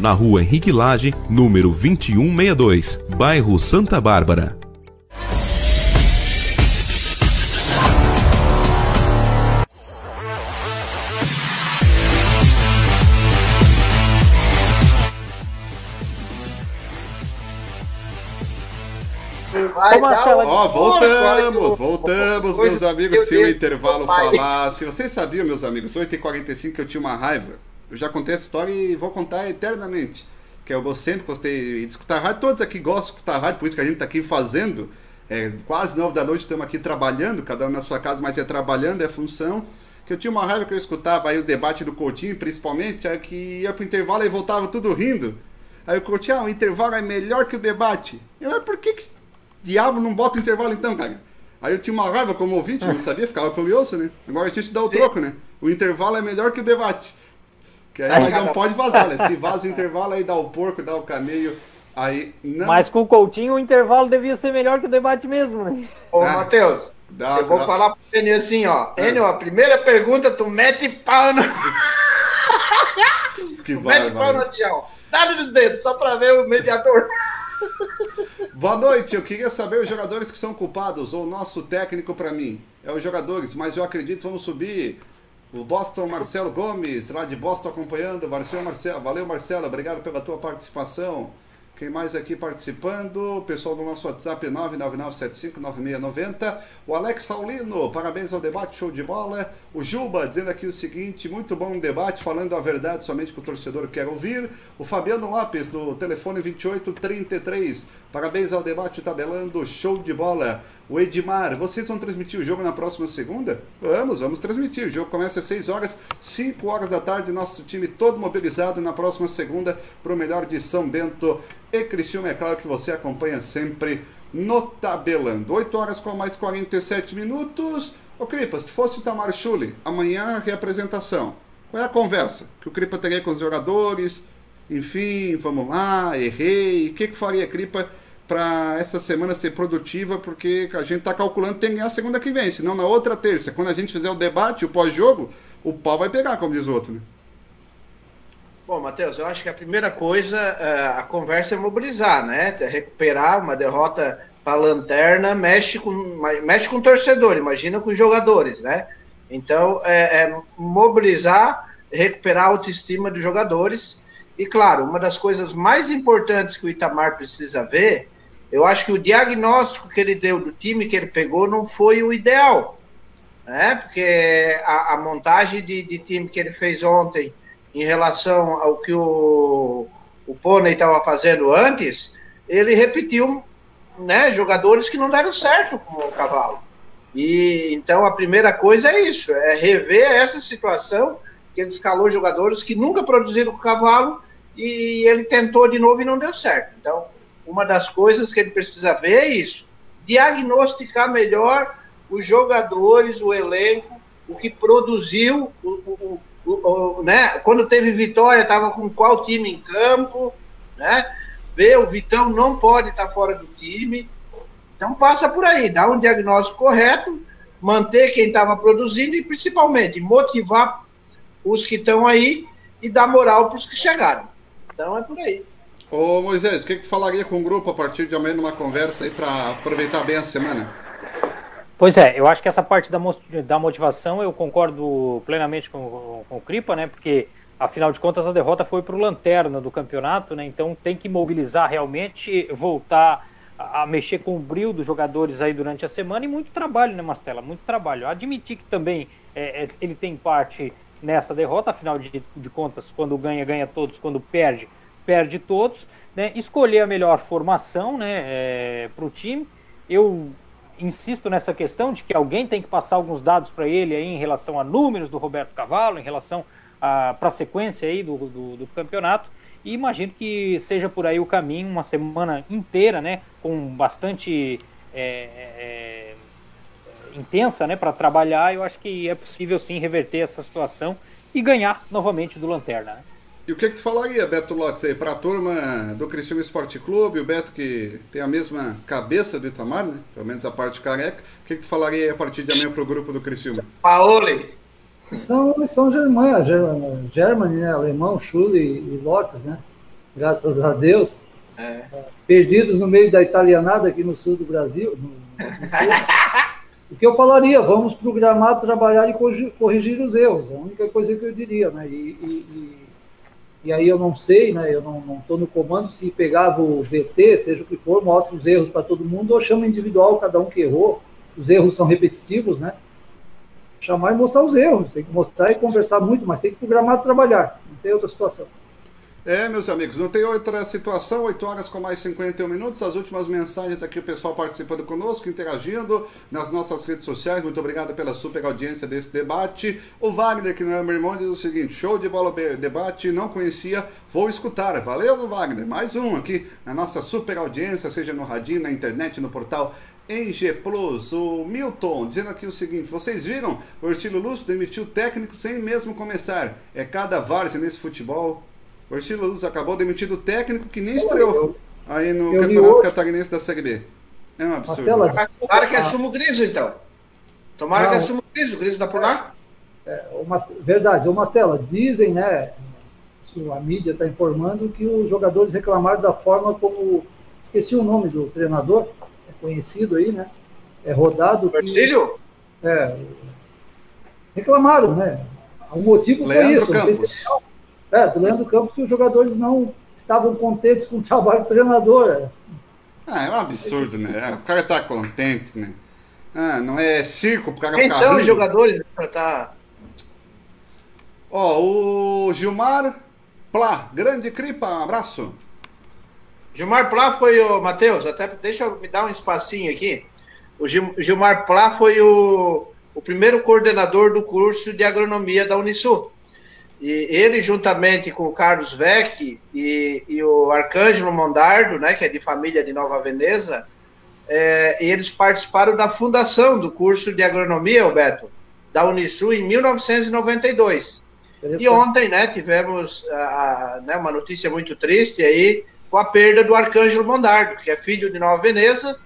na rua Henrique Lage, número 2162, bairro Santa Bárbara. Vai Ó, voltamos, voltamos, meus amigos. Se o intervalo falar. Se vocês sabiam, meus amigos, 8h45 que eu tinha uma raiva. Eu já contei essa história e vou contar eternamente. Que eu sempre gostei de escutar rádio. Todos aqui gostam de escutar rádio, por isso que a gente está aqui fazendo. É, quase nove da noite estamos aqui trabalhando, cada um na sua casa, mas é trabalhando, é função. Que eu tinha uma raiva que eu escutava aí o debate do Coutinho, principalmente, é que ia pro intervalo e voltava tudo rindo. Aí o Coutinho, ah, o intervalo é melhor que o debate. Eu, mas por que, que diabo não bota o intervalo então, cara? Aí eu tinha uma raiva como ouvinte, não sabia, ficava curioso, né? Agora a gente dá o Sim. troco, né? O intervalo é melhor que o debate. Que aí não pode vazar, né? Se vaza o intervalo, aí dá o porco, dá o cameio. Aí não... Mas com o Coutinho o intervalo devia ser melhor que o debate mesmo, né? Ô, ah, Matheus, dá, eu vou dá. falar pro Enio assim, ó. É. Enio, a primeira pergunta, tu mete pau no. que vai, mete pau no Tião. Dá nos dedos, só pra ver o mediador. Boa noite, eu queria saber os jogadores que são culpados, ou o nosso técnico para mim. É os jogadores, mas eu acredito que vamos subir. O Boston Marcelo Gomes, lá de Boston acompanhando. Marcelo, Marcelo, valeu Marcelo, obrigado pela tua participação. Quem mais aqui participando? O pessoal do nosso WhatsApp 999759690. O Alex Saulino, parabéns ao debate, show de bola. O Juba dizendo aqui o seguinte: muito bom debate, falando a verdade somente que o torcedor quer ouvir. O Fabiano Lopes, do telefone 2833. Parabéns ao debate tabelando, show de bola. O Edmar, vocês vão transmitir o jogo na próxima segunda? Vamos, vamos transmitir. O jogo começa às 6 horas, 5 horas da tarde. Nosso time todo mobilizado na próxima segunda para o melhor de São Bento e Criciúma. É claro que você acompanha sempre no Tabelando. 8 horas com mais 47 minutos. Ô Cripa, se fosse o Tamar Schulli, amanhã a reapresentação. Qual é a conversa que o Cripa teria com os jogadores? Enfim, vamos lá, errei. O que, que faria, Cripa, para essa semana ser produtiva? Porque a gente está calculando que tem que ganhar segunda que vem, senão na outra terça, quando a gente fizer o debate, o pós-jogo, o pau vai pegar, como diz o outro, né? Bom, Matheus, eu acho que a primeira coisa, é, a conversa é mobilizar, né? Recuperar uma derrota para a lanterna mexe com, mexe com o torcedor, imagina com os jogadores, né? Então, é, é mobilizar, recuperar a autoestima dos jogadores. E, claro, uma das coisas mais importantes que o Itamar precisa ver, eu acho que o diagnóstico que ele deu do time que ele pegou não foi o ideal, né? Porque a, a montagem de, de time que ele fez ontem em relação ao que o, o estava fazendo antes, ele repetiu né, jogadores que não deram certo com o cavalo. E então a primeira coisa é isso, é rever essa situação que ele escalou jogadores que nunca produziram com o cavalo e ele tentou de novo e não deu certo. Então, uma das coisas que ele precisa ver é isso, diagnosticar melhor os jogadores, o elenco, o que produziu, o, o, o, né? Quando teve vitória, estava com qual time em campo, né? Ver o Vitão não pode estar tá fora do time. Então passa por aí, dá um diagnóstico correto, manter quem estava produzindo e principalmente motivar os que estão aí e dar moral para os que chegaram. Então é por aí. Ô Moisés, o que, que tu falaria com o grupo a partir de amanhã numa conversa aí para aproveitar bem a semana? Pois é, eu acho que essa parte da, da motivação eu concordo plenamente com, com o Cripa, né? Porque afinal de contas a derrota foi para o lanterna do campeonato, né? Então tem que mobilizar realmente, voltar a, mexer com o brilho dos jogadores aí durante a semana e muito trabalho, né, Mastela? Muito trabalho. Admitir que também é, é, ele tem parte nessa derrota, afinal de, de contas, quando ganha, ganha todos, quando perde, perde todos. Né? Escolher a melhor formação né, é, para o time. Eu insisto nessa questão de que alguém tem que passar alguns dados para ele aí em relação a números do Roberto Cavalo, em relação para a sequência aí do, do, do, campeonato. E imagino que seja por aí o caminho, uma semana inteira, né, com bastante é, é, intensa, né, para trabalhar. Eu acho que é possível sim reverter essa situação e ganhar novamente do Lanterna. Né? E o que, que tu falaria, Beto Lopes, aí, para a turma do Criciúma Esporte Clube, o Beto que tem a mesma cabeça do Itamar, né? Pelo menos a parte careca. O que, que tu falaria a partir de amanhã para o grupo do Criciúma? Paoli! São, são Germânia, Germany, né? Alemão, Schule e Lopes, né? Graças a Deus. É. Perdidos no meio da italianada aqui no sul do Brasil. No, no sul. *laughs* o que eu falaria? Vamos programar, trabalhar e corrigir, corrigir os erros. É a única coisa que eu diria, né? E, e, e aí eu não sei, né? Eu não estou no comando se pegava o VT, seja o que for, mostra os erros para todo mundo ou chama individual cada um que errou. Os erros são repetitivos, né? Chamar e mostrar os erros, tem que mostrar e conversar muito, mas tem que programar trabalhar, não tem outra situação. É, meus amigos, não tem outra situação, 8 horas com mais 51 minutos. As últimas mensagens tá aqui, o pessoal participando conosco, interagindo nas nossas redes sociais. Muito obrigado pela super audiência desse debate. O Wagner, que não é meu irmão, diz o seguinte: show de bola debate, não conhecia, vou escutar. Valeu, Wagner. Mais um aqui na nossa super audiência, seja no radinho, na internet, no portal em G Plus, o Milton dizendo aqui o seguinte: vocês viram? O Orcílio Lúcio demitiu técnico sem mesmo começar. É cada várzea nesse futebol. O Luz acabou demitido o técnico que nem estreou aí no Campeonato Catarinense da Série B. É um absurdo. Tomara que assuma o Griso, então. Tomara Não. que assuma o Griso. O Griso dá por lá? É, uma, verdade. Ô, Mastela, dizem, né? A mídia está informando que os jogadores reclamaram da forma como. Esqueci o nome do treinador, é conhecido aí, né? É rodado. Marcílio? é. Reclamaram, né? O motivo Leandro foi isso. Campos. É, do Leandro Campos que os jogadores não estavam contentes com o trabalho do treinador. Ah, é um absurdo, né? O cara tá contente, né? Ah, não é circo pro cara Quem ficar são os jogadores pra tá... Ó, o Gilmar Plá, grande Cripa, um abraço. Gilmar Plá foi o, Matheus, até deixa eu me dar um espacinho aqui. O Gilmar Plá foi o, o primeiro coordenador do curso de agronomia da Unisul. E ele, juntamente com o Carlos Vec e, e o Arcângelo Mondardo, né, que é de família de Nova Veneza, é, eles participaram da fundação do curso de agronomia, Beto, da Unisul em 1992. E ontem, né, tivemos a, né, uma notícia muito triste aí com a perda do Arcângelo Mondardo, que é filho de Nova Veneza,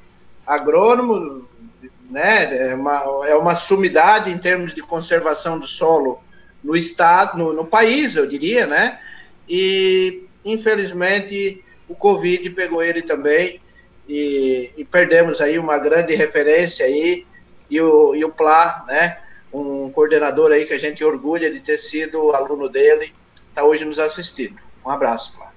agrônomo, né, é uma, é uma sumidade em termos de conservação do solo no estado, no, no país, eu diria, né, e infelizmente o Covid pegou ele também e, e perdemos aí uma grande referência aí e o, e o Plá, né, um coordenador aí que a gente orgulha de ter sido aluno dele, está hoje nos assistindo. Um abraço, Plá.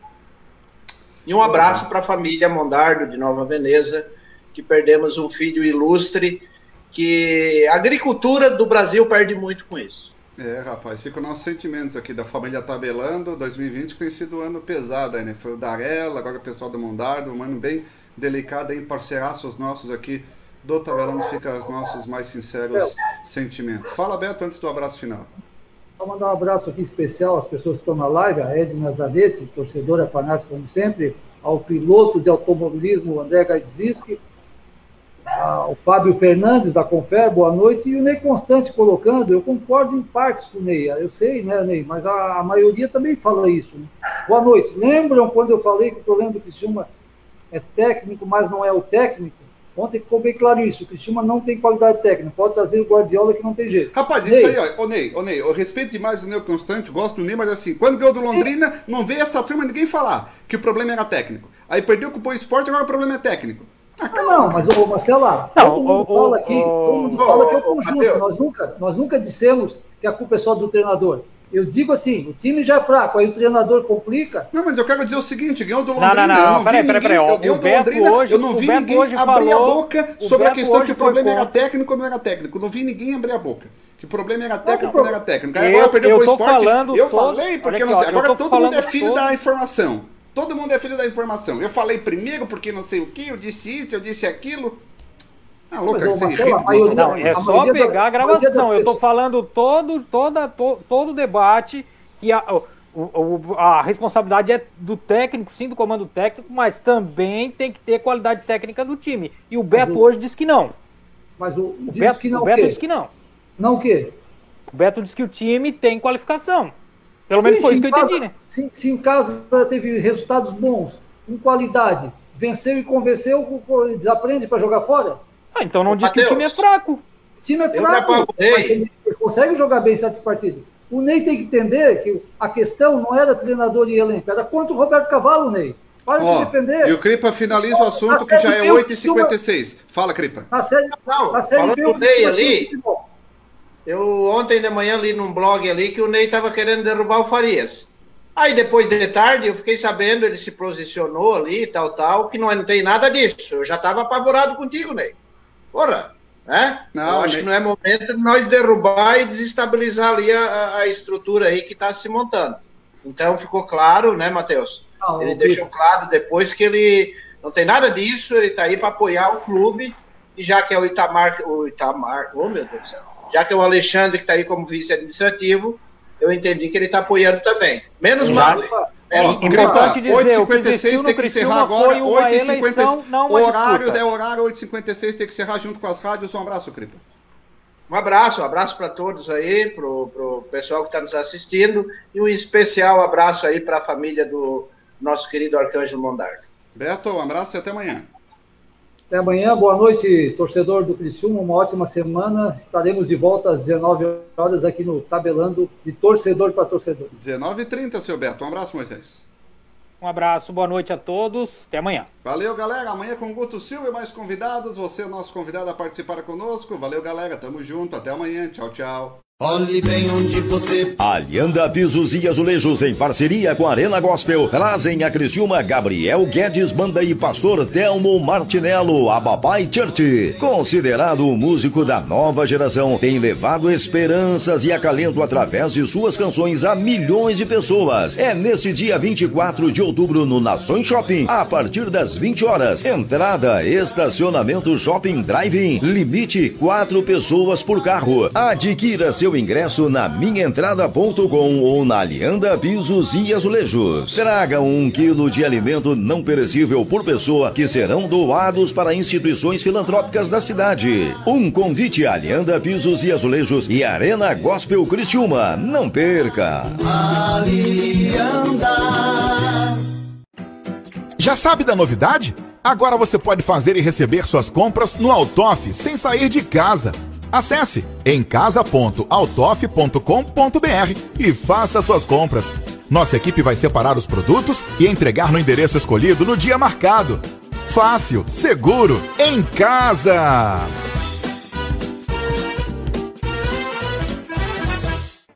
E um abraço para a família Mondardo de Nova Veneza, que perdemos um filho ilustre, que a agricultura do Brasil perde muito com isso. É, rapaz, ficam nossos sentimentos aqui da família Tabelando, 2020 que tem sido um ano pesado aí, né? Foi o Darela, agora o pessoal do Mondardo, um ano bem delicado aí, parceiraços nossos aqui do Tabelando, fica os nossos mais sinceros sentimentos. Fala, Beto, antes do abraço final. Vou mandar um abraço aqui especial às pessoas que estão na live, a Ed Nazarete, torcedora fanática como sempre, ao piloto de automobilismo André Gaidzinski, o Fábio Fernandes, da Confer, boa noite, e o Ney Constante colocando, eu concordo em partes com o Ney, eu sei, né, Ney, mas a, a maioria também fala isso. Né? Boa noite. Lembram quando eu falei que o problema do Criciúma é técnico, mas não é o técnico? Ontem ficou bem claro isso. O Criciúma não tem qualidade técnica. Pode trazer o Guardiola que não tem jeito. Rapaz, Ney. isso aí, ó. Ô Ney, ô Ney, eu respeito demais o Ney Constante, gosto do Ney, mas assim, quando ganhou do Londrina, não veio essa turma ninguém falar que o problema era técnico. Aí perdeu com o Boa Esporte, agora o problema é técnico. Ah, não, mas, ô, Marcela, não, todo mundo fala aqui, todo mundo fala que é o conjunto. Nós nunca, nós nunca dissemos que a culpa é só do treinador. Eu digo assim, o time já é fraco, aí o treinador complica. Não, mas eu quero dizer o seguinte, ganhou do Londrina. Não, não, não, não peraí, peraí, peraí. O, o hoje, eu não vi ninguém abrir falou, a boca sobre a questão que o problema era técnico ou não era técnico. Não vi ninguém abrir a boca. Que o problema era técnico ou não era técnico. Aí agora perdeu o esporte. Eu falei porque não sei. Agora todo mundo é filho da informação. Todo mundo é filho da informação. Eu falei primeiro porque não sei o que, eu disse isso, eu disse aquilo. Ah, louca, mas, Marcelo, maioria, não, é só pegar a gravação. Eu tô falando todo, toda, to, todo o debate que a, o, a responsabilidade é do técnico, sim, do comando técnico, mas também tem que ter qualidade técnica do time. E o Beto hoje diz que não. Mas o, o Beto, que não, o Beto diz que não. Não o quê? O Beto diz que o time tem qualificação. Pelo menos sim, foi isso que eu entendi, né? Se, se em casa teve resultados bons, com qualidade, venceu e convenceu, desaprende para jogar fora? Ah, então não Ô, diz Mateus, que o time é fraco. O time é fraco, ele consegue jogar bem certas partidas. O Ney tem que entender que a questão não era treinador e elenco, era quanto o Roberto Cavalo, Ney. Para de defender. E o Cripa finaliza o assunto que já é 8h56. Fala, Cripa. Na série, não, na série falando do Ney ali, eu ontem de manhã li num blog ali que o Ney estava querendo derrubar o Farias. Aí depois de tarde eu fiquei sabendo, ele se posicionou ali, tal, tal, que não, não tem nada disso. Eu já estava apavorado contigo, Ney. Porra, né? Não, eu acho Ney. que não é momento de nós derrubar e desestabilizar ali a, a estrutura aí que está se montando. Então ficou claro, né, Matheus? ele deixou claro depois que ele não tem nada disso, ele está aí para apoiar o clube, e já que é o Itamar, o Itamar, oh meu Deus do céu, já que é o Alexandre que está aí como vice administrativo, eu entendi que ele está apoiando também. Menos mal. É, importante dizer, 8h56 tem que encerrar agora, 8h56, horário, é horário, 8h56 tem que encerrar junto com as rádios. Um abraço, Cripa. Um abraço, um abraço para todos aí, pro, pro pessoal que está nos assistindo, e um especial abraço aí para a família do nosso querido Arcanjo Mondardo. Beto, um abraço e até amanhã. Até amanhã, boa noite, torcedor do Criciúma, uma ótima semana. Estaremos de volta às 19 horas aqui no Tabelando de torcedor para torcedor. 19h30, seu Beto. Um abraço, Moisés. Um abraço, boa noite a todos. Até amanhã. Valeu, galera. Amanhã com Guto Silva e mais convidados. Você é o nosso convidado a participar conosco. Valeu, galera. Tamo junto. Até amanhã. Tchau, tchau. Olhe bem onde você. Alianda Pisos e Azulejos, em parceria com Arena Gospel, trazem a Criciúma Gabriel Guedes Banda e Pastor Telmo Martinello, a Babai Church. Considerado o músico da nova geração, tem levado esperanças e acalento através de suas canções a milhões de pessoas. É nesse dia 24 de outubro no Nações Shopping, a partir das 20 horas. Entrada, estacionamento Shopping Drive-In, limite quatro pessoas por carro. Adquira seu seu ingresso na minhaentrada.com ou na Alianda Pisos e Azulejos. Traga um quilo de alimento não perecível por pessoa que serão doados para instituições filantrópicas da cidade. Um convite a Alianda Pisos e Azulejos e Arena Gospel Criciúma. Não perca! Alianda. Já sabe da novidade? Agora você pode fazer e receber suas compras no Altoff sem sair de casa. Acesse emcasa.autof.com.br e faça suas compras. Nossa equipe vai separar os produtos e entregar no endereço escolhido no dia marcado. Fácil, seguro, em casa!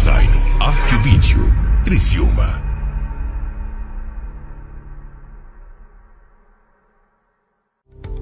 Design, Arte Vídeo, Criciúma.